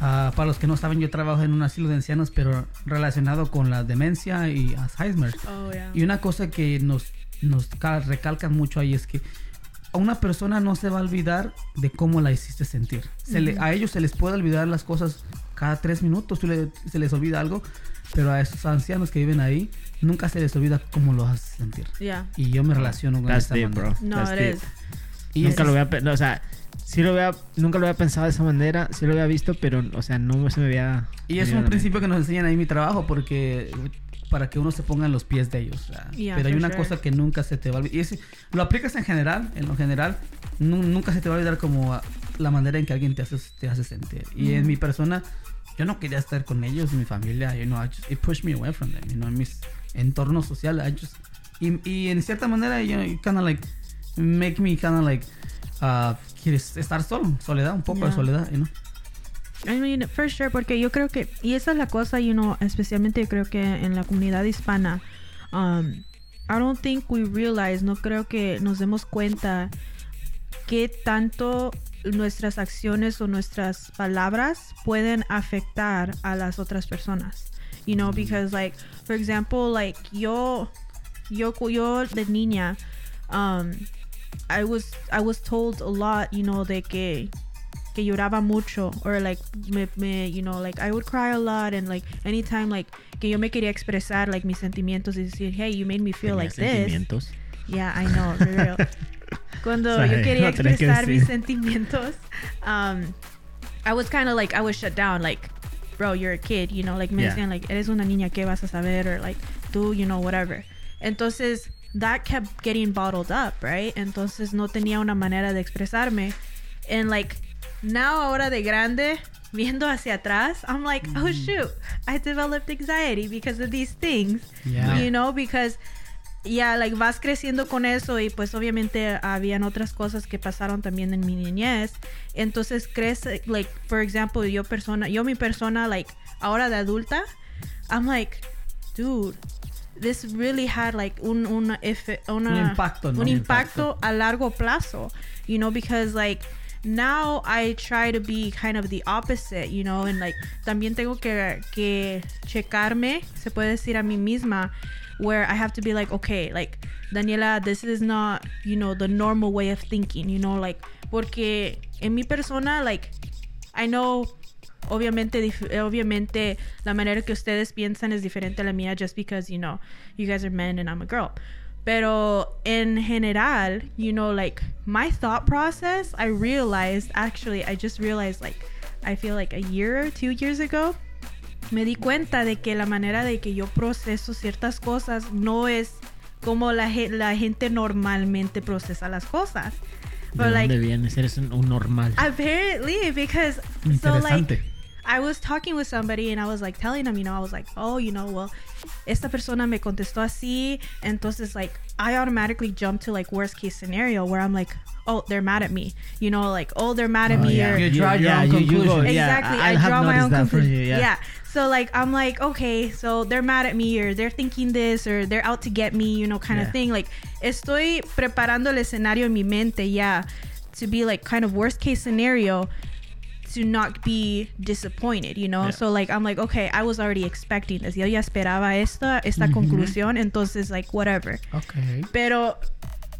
ah, para los que no saben, yo trabajo en un asilo de ancianos, pero relacionado con la demencia y Alzheimer. Oh, yeah. Y una cosa que nos, nos ca- recalcan mucho ahí es que a una persona no se va a olvidar de cómo la hiciste sentir. Se le- a ellos se les puede olvidar las cosas cada tres minutos, tú le- se les olvida algo, pero a esos ancianos que viven ahí nunca se les olvida cómo los haces sentir. Yeah. Y yo me relaciono con That's esa deep, manera. bro. No, That's it deep. is. Y nunca ese lo es- había, no, o sea, sí lo había, nunca lo había pensado de esa manera, sí lo había visto, pero, o sea, no se me había. Y es un principio que nos enseñan ahí en mi trabajo porque para que uno se ponga en los pies de ellos. Yeah, pero hay una sure. cosa que nunca se te va a olvidar. Y ese- lo aplicas en general, en lo general, nu- nunca se te va a olvidar como la manera en que alguien te hace, te hace sentir. Y en mi persona, yo no quería estar con ellos, mi familia, you know, I just- it pushed me away from them, you know, en mis I just- y, y en cierta manera, you know, it kinda like, make me kind of like, uh, quieres estar solo, soledad, un poco de Yeah. soledad, you know. I mean, for sure, porque yo creo que, y esa es la cosa, you know, especialmente yo creo que en la comunidad hispana, um, I don't think we realize, no creo que nos demos cuenta qué tanto nuestras acciones o nuestras palabras pueden afectar a las otras personas. You know, because like, for example, like yo, yo, yo de niña, um, I was, I was told a lot, you know, de que que lloraba mucho or like me, me you know like I would cry a lot and like anytime like que yo me quería expresar like mis sentimientos y decir hey you made me feel like this. yeah I know for real. *laughs* Cuando Sorry, yo quería no tenés que mis sentimientos um I was kind of like I was shut down like bro you're a kid you know like me Yeah. decían like eres una niña qué vas a saber? Or like tú you know whatever. Entonces that kept getting bottled up right? Entonces no tenía una manera de expresarme. And like now ahora de grande viendo hacia atrás i'm like oh mm. shoot i developed anxiety because of these things. Yeah. you know because ya like vas creciendo con eso y pues obviamente habían otras cosas que pasaron también en mi niñez entonces crees like for example yo persona yo mi persona like ahora de adulta I'm like dude this really had like un, un, efe- una- Un impacto, ¿no? un Un impacto a largo plazo you know because like now I try to be kind of the opposite, you know, and like también tengo que, que checarme, se puede decir a mí misma, where I have to be like, okay, like Daniela, this is not, you know, the normal way of thinking, you know, like, porque en mi persona, like, I know, obviamente, obviamente, la manera que ustedes piensan es diferente a la mía, just because, you know, you guys are men and I'm a girl. Pero en general, you know, like my thought process, I realized actually, I just realized like, I feel like a year or two years ago, me di cuenta de que la manera de que yo proceso ciertas cosas no es como la, la gente normalmente procesa las cosas. ¿De But like, dónde vienes? Eres un, un normal. apparently, because so like, I was talking with somebody and I was like telling them, you know, I was like, oh, you know, well, esta persona me contestó así, entonces like I automatically jump to like worst case scenario where I'm like, oh, they're mad at me, you know, like oh, they're mad at Oh, me yeah. or You draw your own you- you go- conclusion. yeah, exactly. I- draw my own conclusion. you, yeah. So like I'm like, okay, so they're mad at me or they're thinking this or they're out to get me, you know, kind Yeah. of thing. Like estoy preparando el escenario en mi mente ya to be like kind of worst case scenario to not be disappointed, you know? Yeah. So like I'm like, okay, I was already expecting this. Yo ya esperaba esta esta mm-hmm. conclusión, entonces like whatever. Okay. Pero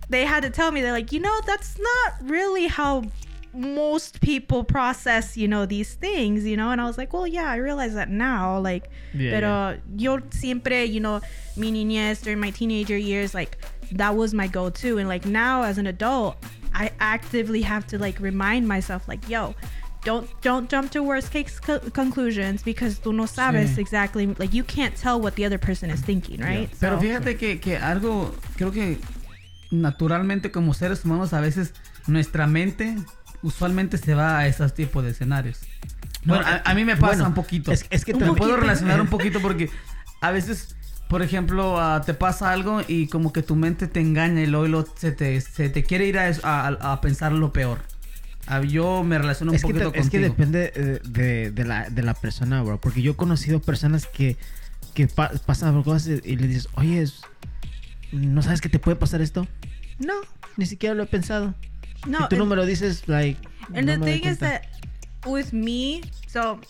they had to tell me they're like, you know, that's not really how most people process, you know, these things, you know, and I was like, well, yeah, I realize that now, like, Yeah, pero yo siempre, you know, mi niñez during my teenager years, like, that was my go-to, and like now as an adult, I actively have to like remind myself, like, yo. Don't don't jump to worst case co- conclusions because tú no sabes Sí. exactly like you can't tell what the other person is thinking, right? Pero So- fíjate que, que algo, creo que naturalmente como seres humanos a veces nuestra mente usualmente se va a esos tipos de escenarios. No, bueno, a, a mí me pasa bueno, un poquito. es- es que también- puedo relacionar un *laughs* poquito porque a veces, por ejemplo, ah, te pasa algo y como que tu mente te engaña y luego, y luego se, te, se te quiere ir a, a, a pensar lo peor. Yo me relaciono un es, que, poquito te- es que depende eh, de, de la, de la persona, bro. Porque yo he conocido personas que, que pa- pasan por cosas y, y le dices, oye, ¿no sabes que te puede pasar esto? No, Ni siquiera lo he pensado. No. si tú no and- me lo dices, like. And no the thing is that with me, so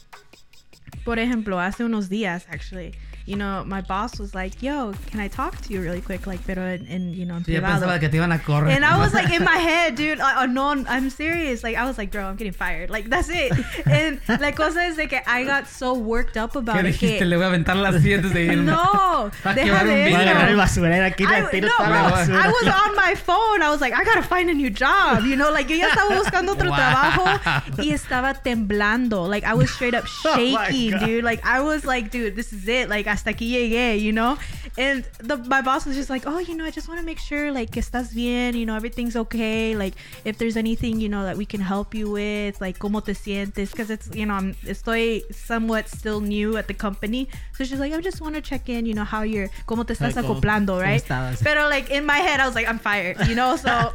por ejemplo, hace unos días actually, you know, my boss was like, "Yo, can I talk to you really quick?" Like, pero en, en you know, en Sí, yo privado. que te iban a correr. And I was like in my *laughs* head, dude, uh, uh, no, I'm serious. Like I was like, bro, I'm getting fired. Like that's it. And la cosa es de que I got so worked up ¿Qué about it. dijiste? que- Le voy a aventar las dientes de irme. *laughs* no, *laughs* Va a deja de video. Voy a agarrar el basurero aquí, I, tiro no, toda la basura. I was on my phone. I was like, I gotta find a new job. You know, like yo ya estaba buscando otro Wow. trabajo y estaba temblando. Like I was straight up Oh shaking, God. dude. Like I was like, dude, this is it. Like hasta aquí llegué, you know. And the my boss was just like, oh, you know, I just want to make sure like que estás bien. You know, everything's okay. Like if there's anything you know that we can help you with, like cómo te sientes, because it's you know I'm estoy somewhat still new at the company. So she's like, I just want to check in. You know how you're, cómo te estás acoplando, right? Pero like in my head, I was like, I'm fired, you know. So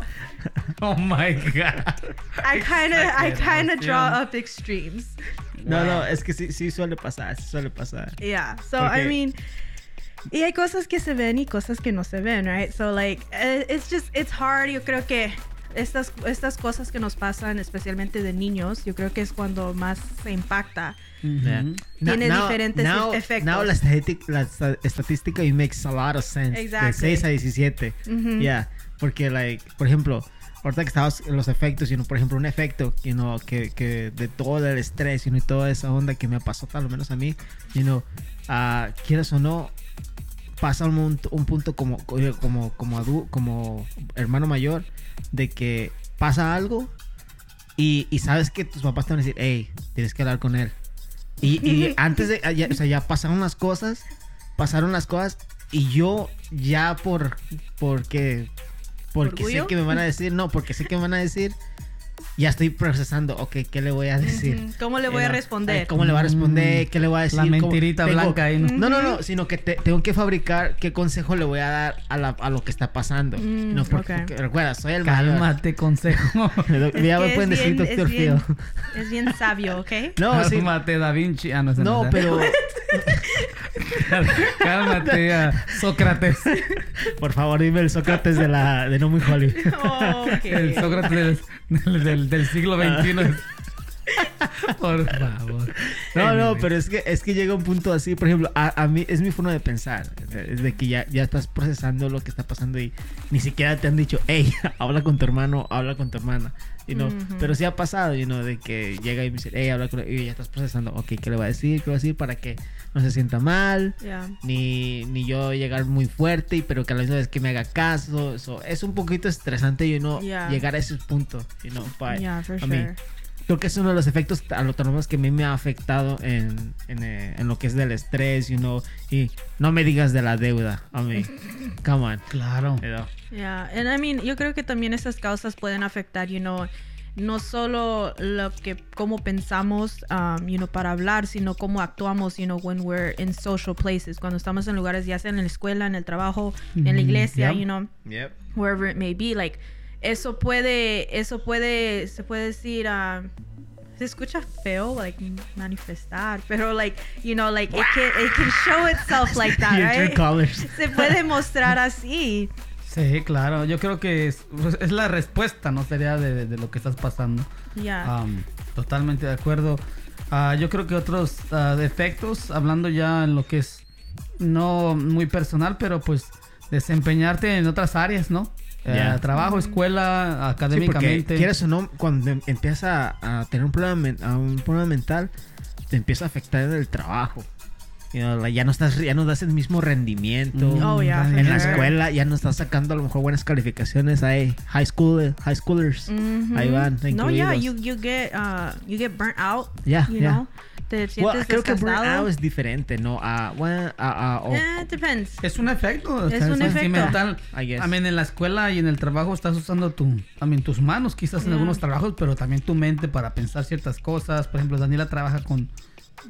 *laughs* Oh my God. I kind of, I kind of draw up extremes. No, no, es que sí, sí suele pasar, sí suele pasar. Yeah. So I mean, y hay cosas que se ven y cosas que no se ven, right? So like, eh, it's just, it's hard. Yo creo que estas, estas cosas que nos pasan, especialmente de niños, yo creo que es cuando más se impacta. Yeah. Ujú. Tiene diferentes now, efectos. Now la, estadística, la esta- estadística it makes a lot of sense. Exactly. De 6 a 17. Mhm. Yeah. Porque, like, por ejemplo, ahorita que estabas en los efectos, you know, por ejemplo, un efecto you know, que, que de todo el estrés you know, y toda esa onda que me pasó, tal lo menos a mí, you know, ah, quieras o no, pasa un, un punto como, como, como, adu- como hermano mayor de que pasa algo y, y sabes que tus papás te van a decir, hey, tienes que hablar con él. Y, y *laughs* antes de, ya, o sea, ya pasaron las cosas, pasaron las cosas y yo ya por, porque, porque sé que me van a decir, no, porque sé que me van a decir, ya estoy procesando, ok, ¿qué le voy a decir? ¿Cómo le voy a Era, responder? ¿Cómo le voy a responder? ¿Qué le voy a decir? La ¿Cómo- mentirita tengo- blanca ahí, ¿no? No, no, no, sino que te- tengo que fabricar qué consejo le voy a dar a, la- a lo que está pasando. Mm, no, porque, recuerda, soy el mayor. Cálmate, consejo. *laughs* Es ya me pueden es decir bien- Doctor es bien-. Es bien sabio, ¿ok? No, sí. Cálmate, Da Vinci. Ah, no, No, pero *laughs* Cálmate, ah, Sócrates. por favor dime el Sócrates de la de No Muy Holly. *laughs* Oh, ok. El Sócrates *laughs* del, del, siglo XXI. *laughs* Por favor. No, no, pero es que es que llega un punto así, por ejemplo, a, a mí es mi forma de pensar, es de que ya, ya estás procesando lo que está pasando y ni siquiera te han dicho, hey, *laughs* habla con tu hermano, habla con tu hermana, you know? Ujú. pero sí ha pasado, you know, de que llega y me dice, hey, habla con y ya estás procesando, ok, ¿qué le va a decir? ¿Qué le va a decir para que no se sienta mal? Yeah. Ni, ni yo llegar muy fuerte, y pero que a la misma vez que me haga caso. So, es un poquito estresante, you know, Yeah. llegar a ese punto, you know, but, Yeah, sure. Creo que es uno de los efectos a lo que a mí me ha afectado en, en, eh, en lo que es del estrés, you know, y no me digas de la deuda, a mí, come on, Claro. you know. Yeah, and I mean, yo creo que también esas causas pueden afectar, you know, no solo lo que cómo pensamos, um, you know, para hablar, sino cómo actuamos, you know, when we're in social places, cuando estamos en lugares ya sea en la escuela, en el trabajo, en la Mhm, iglesia, you know, Yep. wherever it may be, like eso puede, eso puede, se puede decir, ah, se escucha feo, like manifestar, pero like, you know, like it can, it can show itself *laughs* like that, right? Se puede *laughs* mostrar así. Sí, claro. Yo creo que es, pues, es la respuesta, ¿no? Sería de, de- de lo que estás pasando. Yeah. Am, totalmente de acuerdo. Ah, yo creo que otros ah, defectos, hablando ya en lo que es no muy personal, pero pues desempeñarte en otras áreas, ¿no? Eh, Ya. trabajo, escuela, Sí, académicamente. quieres o no, cuando em- empieza a, tener un problema, a un problema mental, te empieza a afectar en el trabajo. You know, like, ya no estás, ya no das el mismo rendimiento. Mm, Oh, yeah, En la escuela ya no estás sacando a lo mejor buenas calificaciones ahí. High school, high schoolers. Mhm. Ahí van, No, yeah, you, incluidos. you get uh, you get burnt out. Yeah, you yeah. know, te sientes Well, creo que burnout es diferente, ¿no? A, bueno, a, a- o- Eh, it depends. Es un efecto. Es un efecto. sentimental. I guess. I mean, en la escuela y en el trabajo estás usando tu, I mean, tus manos quizás en Yeah. algunos trabajos, pero también tu mente para pensar ciertas cosas. Por ejemplo, Daniela trabaja con,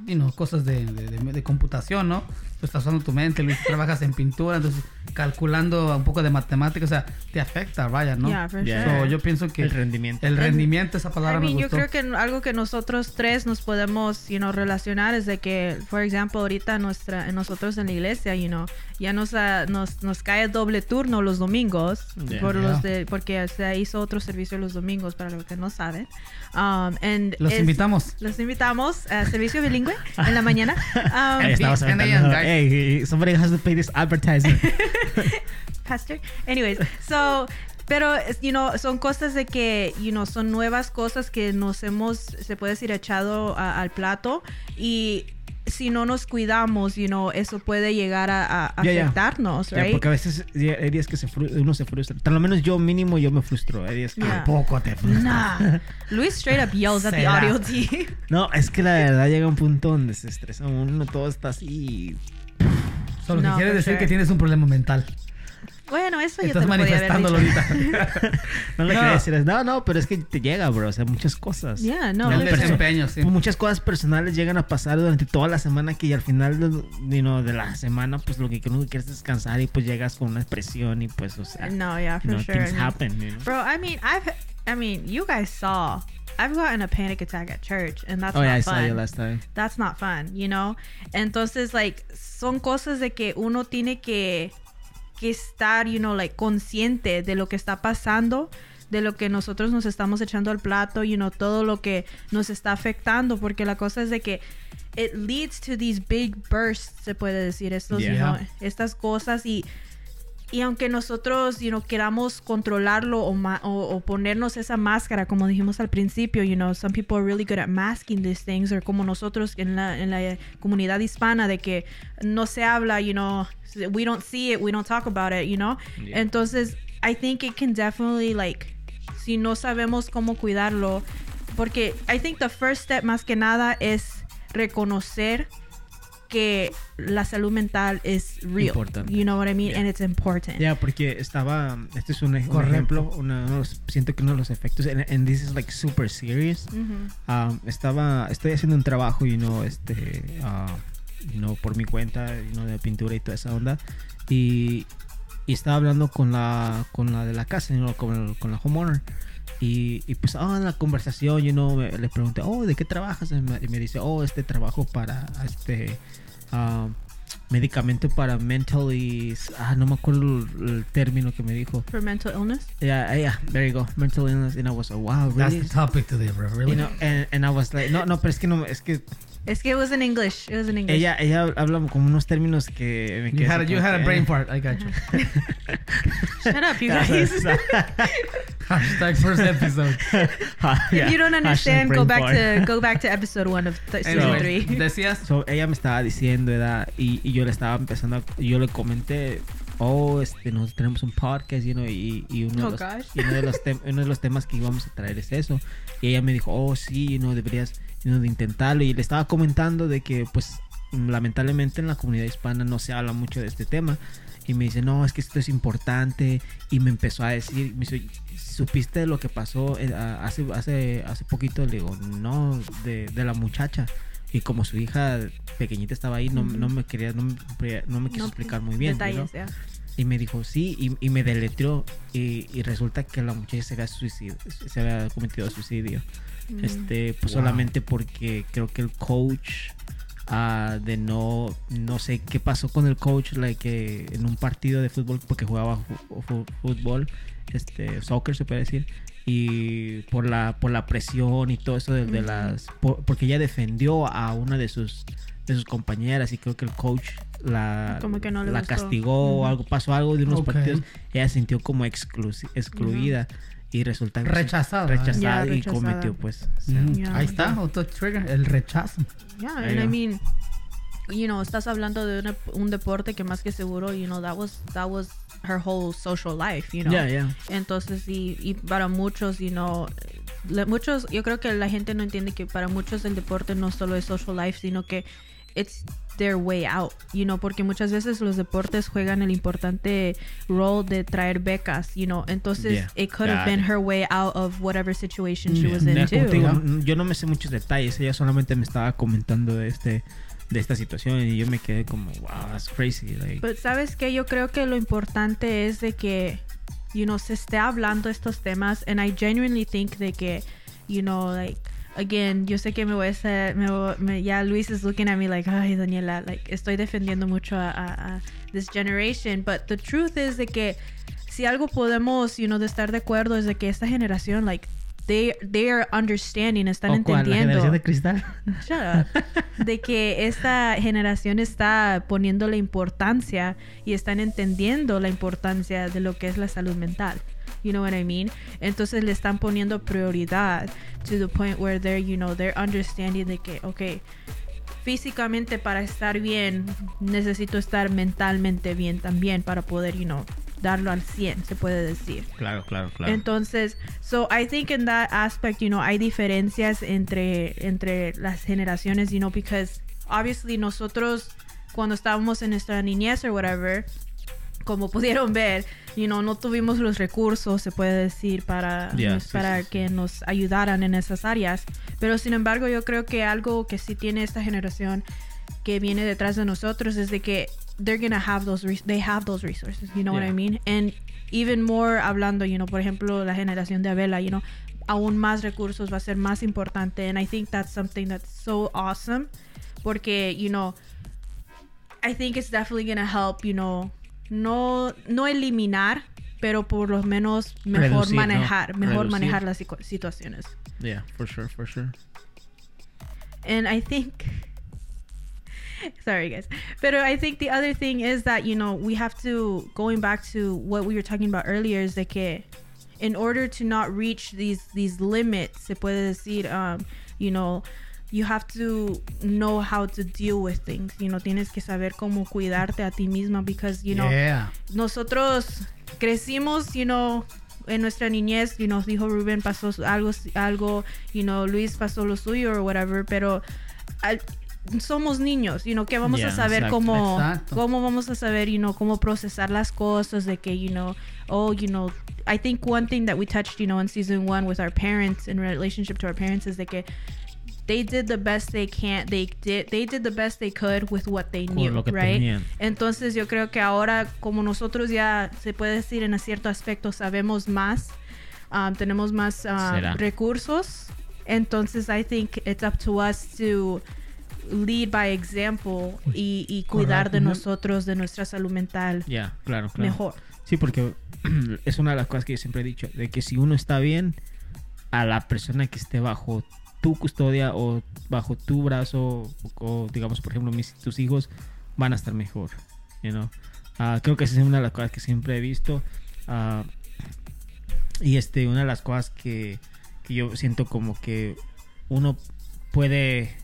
you know, cosas de, de- de- de computación, ¿no? Tú estás usando tu mente, Luis, trabajas en pintura, entonces calculando un poco de matemáticas, o sea, te afecta, vaya, ¿no? Yeah, for Yeah. sure. So, yo pienso que El rendimiento. el rendimiento, esa palabra I mean, me yo gustó. creo que algo que nosotros tres nos podemos, you know, relacionar es de que, por ejemplo, ahorita nuestra, nosotros en la iglesia, you know, ya nos, ah, nos, nos cae doble turno los domingos, Yeah. por Yeah. los de, porque se hizo otro servicio los domingos, para los que no saben. Um, and Los es- invitamos. Los invitamos a servicio bilingüe en la mañana. *laughs* Um, Hey, somebody has to pay this advertisement. *laughs* pastor. Anyways, so, pero, you know, son cosas de que, you know, son nuevas cosas que nos hemos, se puede decir, echado a- al plato y si no nos cuidamos, you know, eso puede llegar a, a ya. afectarnos, Ya, right? porque a veces hay días que se uno se frustra. Por lo menos yo mínimo yo me frustro. Hay días que- Yeah. Tampoco te Nah. Luis straight up yells at the audio team. No, es que la verdad llega un punto donde se estresa uno, todo está así. Solo que No, quiere for decir sure. que tienes un problema mental. bueno, eso yo Estás manifestándolo dicho. ahorita. *laughs* *laughs* No le No. quería decir eso. No, no, pero es que te llega, bro. O sea, muchas cosas. Yeah, no, Ya, el desempeño, sí. Muchas cosas personales llegan a pasar durante toda la semana que y al final de, you know, de la semana pues lo que uno quiere es descansar y pues llegas con una expresión y pues o sea No, yeah, you for know, sure. things happen you know? Bro, I mean, I've, I mean, you guys saw, I've gotten a panic attack at church, and that's oh yeah I not saw you fun. last time That's not fun, you know. Entonces, like, son cosas de que uno tiene que, que estar, you know, like, consciente de lo que está pasando, de lo que nosotros nos estamos echando al plato, you know, todo lo que nos está afectando, porque la cosa es de que it leads to these big bursts, se puede decir, estos, you Yeah. know, estas cosas y y aunque nosotros, you know, queramos controlarlo o, ma- o, o ponernos esa máscara, como dijimos al principio, you know, some people are really good at masking these things, o como nosotros en la, en la comunidad hispana, de que no se habla, you know, we don't see it, we don't talk about it, you know. Yeah. Entonces, I think it can definitely, like, si no sabemos cómo cuidarlo, porque I think the first step más que nada es reconocer que la salud mental es real. Importante. You know what I mean? Yeah. And it's important. ya porque estaba este es un, un ejemplo una- uno los- siento que uno de los efectos and, and this is like super serious Mhm. um, estaba estoy haciendo un trabajo you know este ah, you know, por mi cuenta you know, de pintura y toda esa onda y, y estaba hablando con la con la de la casa you know, con, con la homeowner y, y pues ah, en la conversación you know, me- le pregunté oh de qué trabajas y me, y me dice oh este trabajo para este ah, medicamento para mentally ah no me acuerdo el, el término que me dijo For mental illness. yeah yeah there you go mental illness and I was like wow That's really the topic today, bro. Really? you know and, and I was like no no pero es que no es que Es que it was in English. It was in English. ella ella habla como unos términos que me you had, a, you had a brain fart. I got you. *laughs* Shut up, you guys. *laughs* Hashtag first episode. *laughs* if you don't understand, go back to go back to episode one of th- season three. decías. So, ella me estaba diciendo, ¿verdad? Y, y yo le estaba empezando, a- yo le comenté, oh, este, nosotros tenemos un podcast, you know, y, y uno, Oh, de los, y uno, de los uno de los temas que íbamos a traer es eso. Y ella me dijo, oh, sí, no deberías de intentarlo. Y le estaba comentando de que, pues, lamentablemente en la comunidad hispana no se habla mucho de este tema. Y me dice, no, es que esto es importante. Y me empezó a decir, me dice, ¿supiste de lo que pasó eh, hace, hace, hace poquito? Le digo, no, de, de la muchacha. Y como su hija pequeñita estaba ahí, no, no me quería, no me, no me quiso No, explicar muy bien. Detalles, ¿no? Y me dijo, sí, y, y me deletreó. Y, y resulta que la muchacha se había, suicidio, se había cometido suicidio. Este, pues Wow. solamente porque creo que el coach ah, de no, no sé qué pasó con el coach, like, que en un partido de fútbol, porque jugaba fútbol, este, soccer se puede decir, y por la, por la presión y todo eso de, las, por- porque ella defendió a una de sus, de sus compañeras y creo que el coach la, Como que no le la gustó. castigó o Ujú. algo, pasó algo de unos Ok. partidos, ella se sintió como exclu- excluida. Y resulta que Rechazada. rechazada Ya, y rechazada. cometió pues o Mm, Yeah. Ahí está, otro trigger, el rechazo. Yeah, and I mean, you know, estás hablando de una- un deporte que más que seguro, you know, that was that was her whole social life, you know. Yeah, yeah. Entonces, y, y para muchos, you know, le- muchos, yo creo que la gente no entiende que para muchos el deporte no solo es social life, sino que it's their way out, you know, porque muchas veces los deportes juegan el importante role de traer becas, you know, entonces Yeah. it could have been her way out of whatever situation she Yeah. was in too. digo, yo no me sé muchos detalles. Ella solamente me estaba comentando de este de esta situación y yo me quedé como, wow, that's crazy. Like, Pero sabes que yo creo que lo importante es de que, you know, se esté hablando estos temas, and I genuinely think de que, you know, like, again, yo sé que me voy a hacer, me, voy- me- ya Luis is looking at me like, ay, Daniela, like, estoy defendiendo mucho a, a- a this generation, but the truth is de que si algo podemos, you know, de estar de acuerdo es de que esta generación, like, they, they are understanding, están ¿O cuál? ¿La entendiendo generación de cristal? *laughs* Up. de que esta generación está poniendo la importancia y están entendiendo la importancia de lo que es la salud mental. You know what I mean? Entonces le están poniendo prioridad to the point where they're, you know, they're understanding de que, okay, físicamente para estar bien necesito estar mentalmente bien también para poder, you know, darlo al 100, se puede decir. Claro, claro, claro. Entonces, so I think in that aspect, you know, hay diferencias entre, entre las generaciones, you know, because obviously nosotros cuando estábamos en nuestra niñez or whatever, como pudieron ver, you know, no tuvimos los recursos, se puede decir, para, Yeah, sí, para sí, sí. que nos ayudaran en esas áreas. Pero sin embargo, yo creo que algo que sí tiene esta generación que viene detrás de nosotros es de que they're gonna have those res- they have those resources you know what Yeah. I mean and even more hablando you know por ejemplo la generación de Abela you know aún más recursos va a ser más importante and I think that's something that's so awesome porque you know I think it's definitely gonna help you know no no eliminar pero por lo menos mejor Reducir, ¿no? manejar mejor Reducir. manejar las situaciones Yeah, for sure, for sure. and I think *laughs* sorry guys but I think the other thing is that you know we have to going back to what we were talking about earlier is de que in order to not reach these these limits se puede decir um you know you have to know how to deal with things you know tienes que saber cómo cuidarte a ti misma because you know yeah. nosotros crecimos, you know, en nuestra niñez, y nos dijo Rubén pasó algo, algo, you know, Luis pasó lo suyo o whatever, pero al- somos niños, you know, que vamos Yeah, a saber exacto. cómo, Exacto. cómo vamos a saber, you know, cómo procesar las cosas, de que, you know, oh, you know, I think one thing that we touched, you know, in season one with our parents, in relationship to our parents, is de que they did the best they can, they did, they did the best they could with what they Con knew, right? tenían. Entonces yo creo que ahora como nosotros ya se puede decir en cierto aspecto sabemos más, um, tenemos más um, recursos, entonces I think it's up to us to lead by example y, y cuidar de nosotros, de nuestra salud mental Yeah, claro, claro. mejor. Sí, porque *clears throat* es una de las cosas que yo siempre he dicho, de que si uno está bien, a la persona que esté bajo tu custodia o bajo tu brazo, o, o, digamos, por ejemplo, mis, tus hijos, van a estar mejor, you know. Ah, creo que esa es una de las cosas que siempre he visto. ah, y este, una de las cosas que, que yo siento como que uno puede,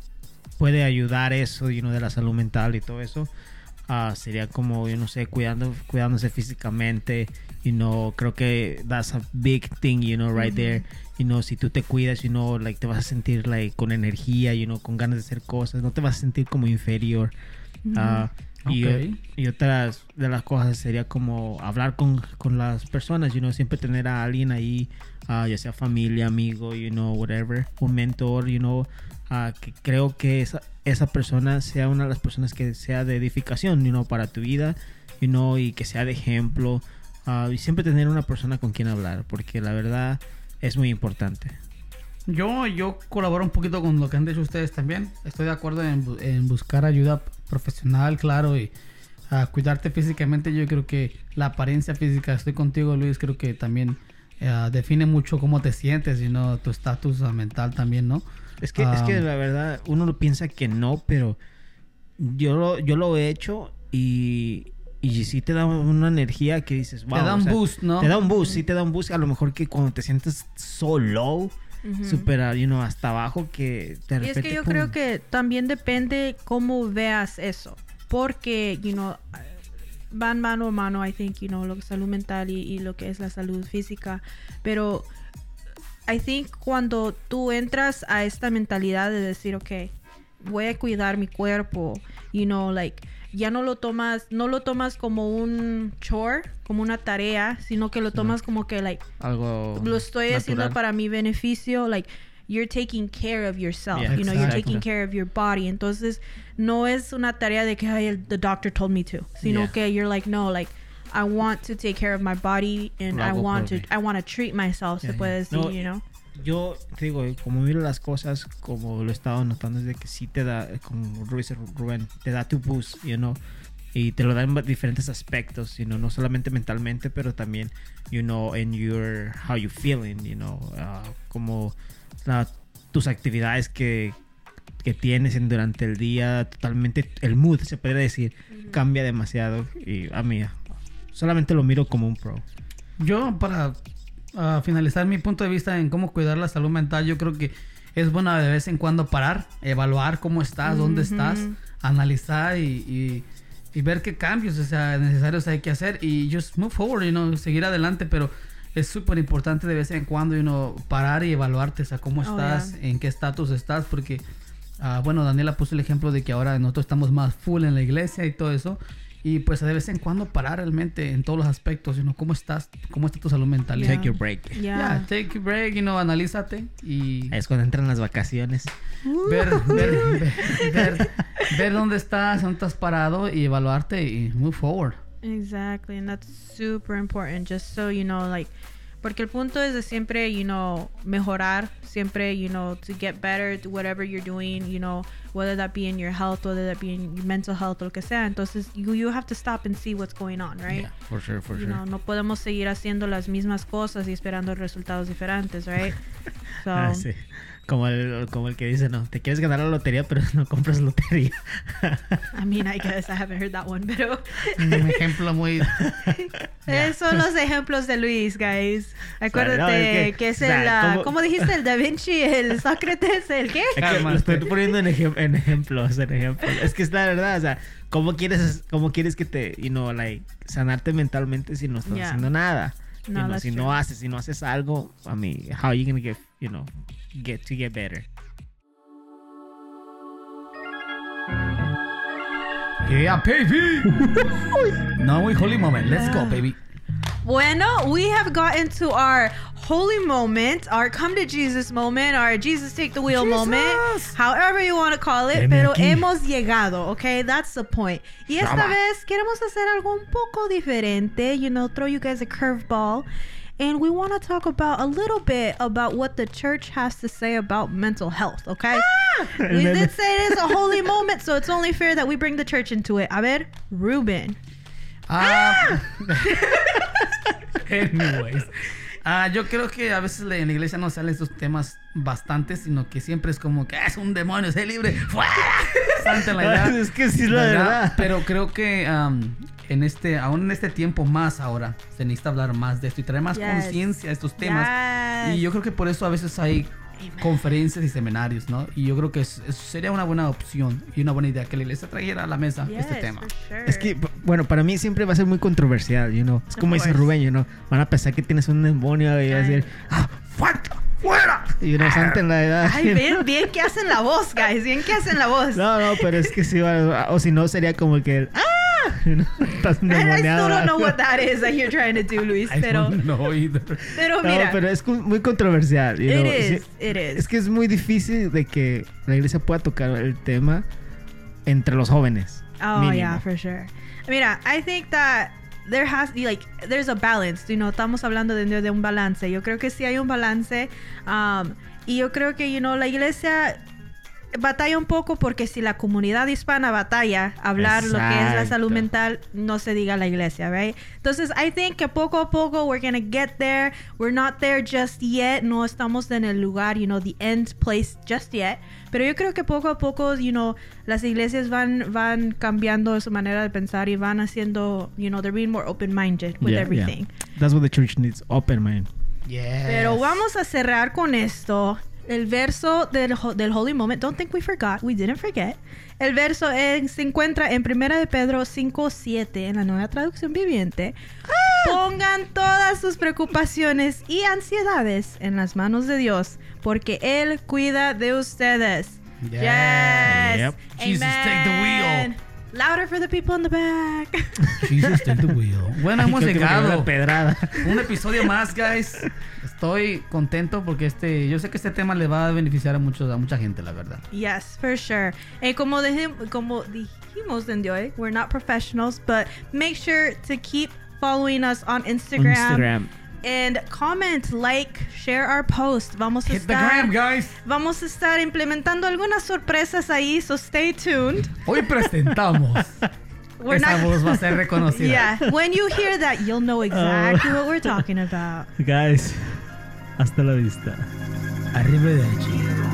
puede ayudar eso, you know, de la salud mental y todo eso. ah, sería como, yo no sé, cuidando, cuidándose físicamente, you know, creo que that's a big thing, you know, right there. You know, si tú te cuidas, you know, like te vas a sentir like con energía, you know, con ganas de hacer cosas, no te vas a sentir como inferior. Ah, y, Ok. y otras de las cosas sería como hablar con, con las personas, you know, siempre tener a alguien ahí, ah, ya sea familia, amigo, you know, whatever, un mentor, you know, ah, que creo que esa, esa persona sea una de las personas que sea de edificación, you know, para tu vida, you know, y que sea de ejemplo, y siempre tener una persona con quien hablar, porque la verdad es muy importante. Yo, yo colaboro un poquito con lo que han dicho ustedes también. Estoy de acuerdo en, en buscar ayuda profesional, claro, y a cuidarte físicamente. Yo creo que la apariencia física, estoy contigo, Luis, creo que también eh, define mucho cómo te sientes y no tu estatus mental también, ¿no? Es que, es que la verdad, uno lo piensa que no, pero yo lo, yo lo he hecho y, y sí te da una energía que dices, wow. te da o un sea, boost, ¿no? Te da un boost, sí te da un boost. A lo mejor que cuando te sientes so low, Ujú. super, you know, hasta abajo, que Y repente. es que yo pum. creo que también depende cómo veas eso. Porque, you know, van mano a mano, I think, you know, lo que es salud mental y, y lo que es la salud física. Pero I think cuando tú entras a esta mentalidad de decir, ok, voy a cuidar mi cuerpo, you know, like, ya no lo tomas, no lo tomas como un chore, como una tarea, sino que lo tomas como que, like, Algo. lo estoy haciendo natural. para mi beneficio, like you're taking care of yourself, Yeah, you know, you're taking care of your body. Entonces, no es una tarea de que Ay, el- the doctor told me to, sino Yeah. que you're like, no, like I want to take care of my body and Lo I want to. I want to treat myself, Yeah, se puede yeah. decir, No, you know. Yo te digo, como miro las cosas, como lo he estado notando, es de que sí te da, como Ruiz Rubén, te da tu boost, you know, y te lo da en diferentes aspectos, you know, no solamente mentalmente, pero también, you know, en your, how you feeling, you know, ah, como la- tus actividades que, que tienes en, durante el día, totalmente, el mood, se podría decir, cambia demasiado, y a mí, solamente lo miro como un pro. Yo, para finalizar mi punto de vista en cómo cuidar la salud mental, yo creo que es bueno de vez en cuando parar, evaluar cómo estás, dónde estás, analizar y, y- y ver qué cambios o sea, necesarios hay que hacer y just move forward, you know, seguir adelante, pero es súper importante de vez en cuando, you know, parar y evaluarte, o sea, cómo Oh, estás, yeah. en qué estatus estás, porque, ah, bueno, Daniela puso el ejemplo de que ahora nosotros estamos más full en la iglesia y todo eso. Y pues de vez en cuando parar realmente en todos los aspectos, you know, cómo estás, cómo está tu salud mental. Yeah. Take your break. Yeah. Yeah, take a break, you know, analízate y Es cuando entran las vacaciones. ver, ver, ver, ver, ver dónde estás, dónde estás parado y evaluarte y move forward. Exactly, and that's super important. Just so you know, like, porque el punto es de siempre, you know, mejorar, siempre, you know, to get better to whatever you're doing, you know, whether that be in your health, whether that be in your mental health o lo que sea. Entonces, you, you have to stop and see what's going on, right? Yeah, for sure, for You sure. know, no podemos seguir haciendo las mismas cosas y esperando resultados diferentes, right? *laughs* So, Ah, sí. Como el, como el que dice, no, te quieres ganar la lotería, pero *laughs* no compras lotería. I mean, I guess I haven't heard that one, pero Un ejemplo muy... *laughs* esos son los ejemplos de Luis, guys. Acuérdate no, es que, que, es o sea, el, ah, ¿cómo- ¿cómo dijiste? El Da Vinci, el *laughs* Sócrates, el qué? Es que lo estoy poniendo en, ejem- en ejemplos, en ejemplos. Es que es la verdad, o sea, ¿cómo quieres, cómo quieres que te, you know, like, sanarte mentalmente si no estás Yeah. haciendo nada? You No, know, that's si true. no haces, si no haces algo, I mean, how are you gonna get, you know, get to get better? Yeah, baby! *laughs* no, we holy moment. Let's go, ah. baby. Bueno, we have gotten to our holy moment, our come to Jesus moment, our Jesus take the wheel moment, however you want to call it, Heme pero aquí. hemos llegado, okay? That's the point. Y esta Rama. vez queremos hacer algo un poco diferente, you know, throw you guys a curveball. And we want to talk about a little bit about what the church has to say about mental health, okay? we did say it is a holy moment, so it's only fair that we bring the church into it. A ver, Ruben. Ah, *laughs* anyways. Ah, yo creo que a veces en la iglesia no salen estos temas bastante, sino que siempre es como que "Ah, es un demonio, sé libre, fuera. Something like that. Es que sí es la verdad. Pero creo que am, en este, aún en este tiempo más ahora, se necesita hablar más de esto y traer más Yes. conciencia a estos temas. Yes. Y yo creo que por eso a veces hay *laughs* conferencias y seminarios, ¿no? Y yo creo que es- es- sería una buena opción y una buena idea que la iglesia trajera a la mesa este tema. sure. Es que, bueno, para mí siempre va a ser muy controversial, you know. Es como dice. Rubén, you know. Van a pensar que tienes un demonio y a decir, ah, fuera, fuera. Y no en la edad. Ay, bien, bien que hacen la voz, guys. Bien que hacen la voz. No, no, pero es que sí, va- o si no sería como que el, ah, *laughs* estás And I endemoniado. still don't know what that is that you're trying to do, Luis. I Pero, don't know either. pero No, mira, pero es muy controversial. you it know. is, it is. Es que es muy difícil de que la iglesia pueda tocar el tema entre los jóvenes. Oh mínimo. yeah, for sure. Mira, I think that there has like there's a balance. You know, estamos hablando de, de un balance. Yo creo que sí hay un balance. Um, y yo creo que you know la iglesia batalla un poco porque si la comunidad hispana batalla hablar lo que es la salud mental, no se diga la iglesia, right? Entonces, I think que poco a poco we're gonna get there. We're not there just yet. No estamos en el lugar, you know, the end place just yet. Pero yo creo que poco a poco, you know, las iglesias van van cambiando su manera de pensar y van haciendo, you know, they're being more open-minded with Yeah, yeah. everything. That's what the church needs, open mind. Yes. Pero vamos a cerrar con esto. El verso del, ho- del Holy Moment. Don't think we forgot. We didn't forget. El verso en- se encuentra en 1 de Pedro 5.7 en la nueva traducción viviente. Pongan todas sus preocupaciones y ansiedades en las manos de Dios, porque Él cuida de ustedes. Yes. Yep. Jesus, take the wheel. Louder for the people in the back. Jesus, take the wheel. Bueno, hemos llegado. la pedrada. Un episodio más, guys. Estoy contento porque este, yo sé que este tema le va a beneficiar a muchos, a mucha gente, la verdad. Yes, for sure. And como, dijim- como dijimos en hoy, we're not professionals, but make sure to keep following us on Instagram, Instagram. and comment, like, share our post. Vamos a Hit the estar, gram, guys. vamos a estar implementando algunas sorpresas ahí, so stay tuned. Hoy presentamos. *laughs* We're Esa not- voz va a ser reconocida. *laughs* Yeah, when you hear that, you'll know exactly what we're talking about. *laughs* Guys, hasta la vista. Arrivederci.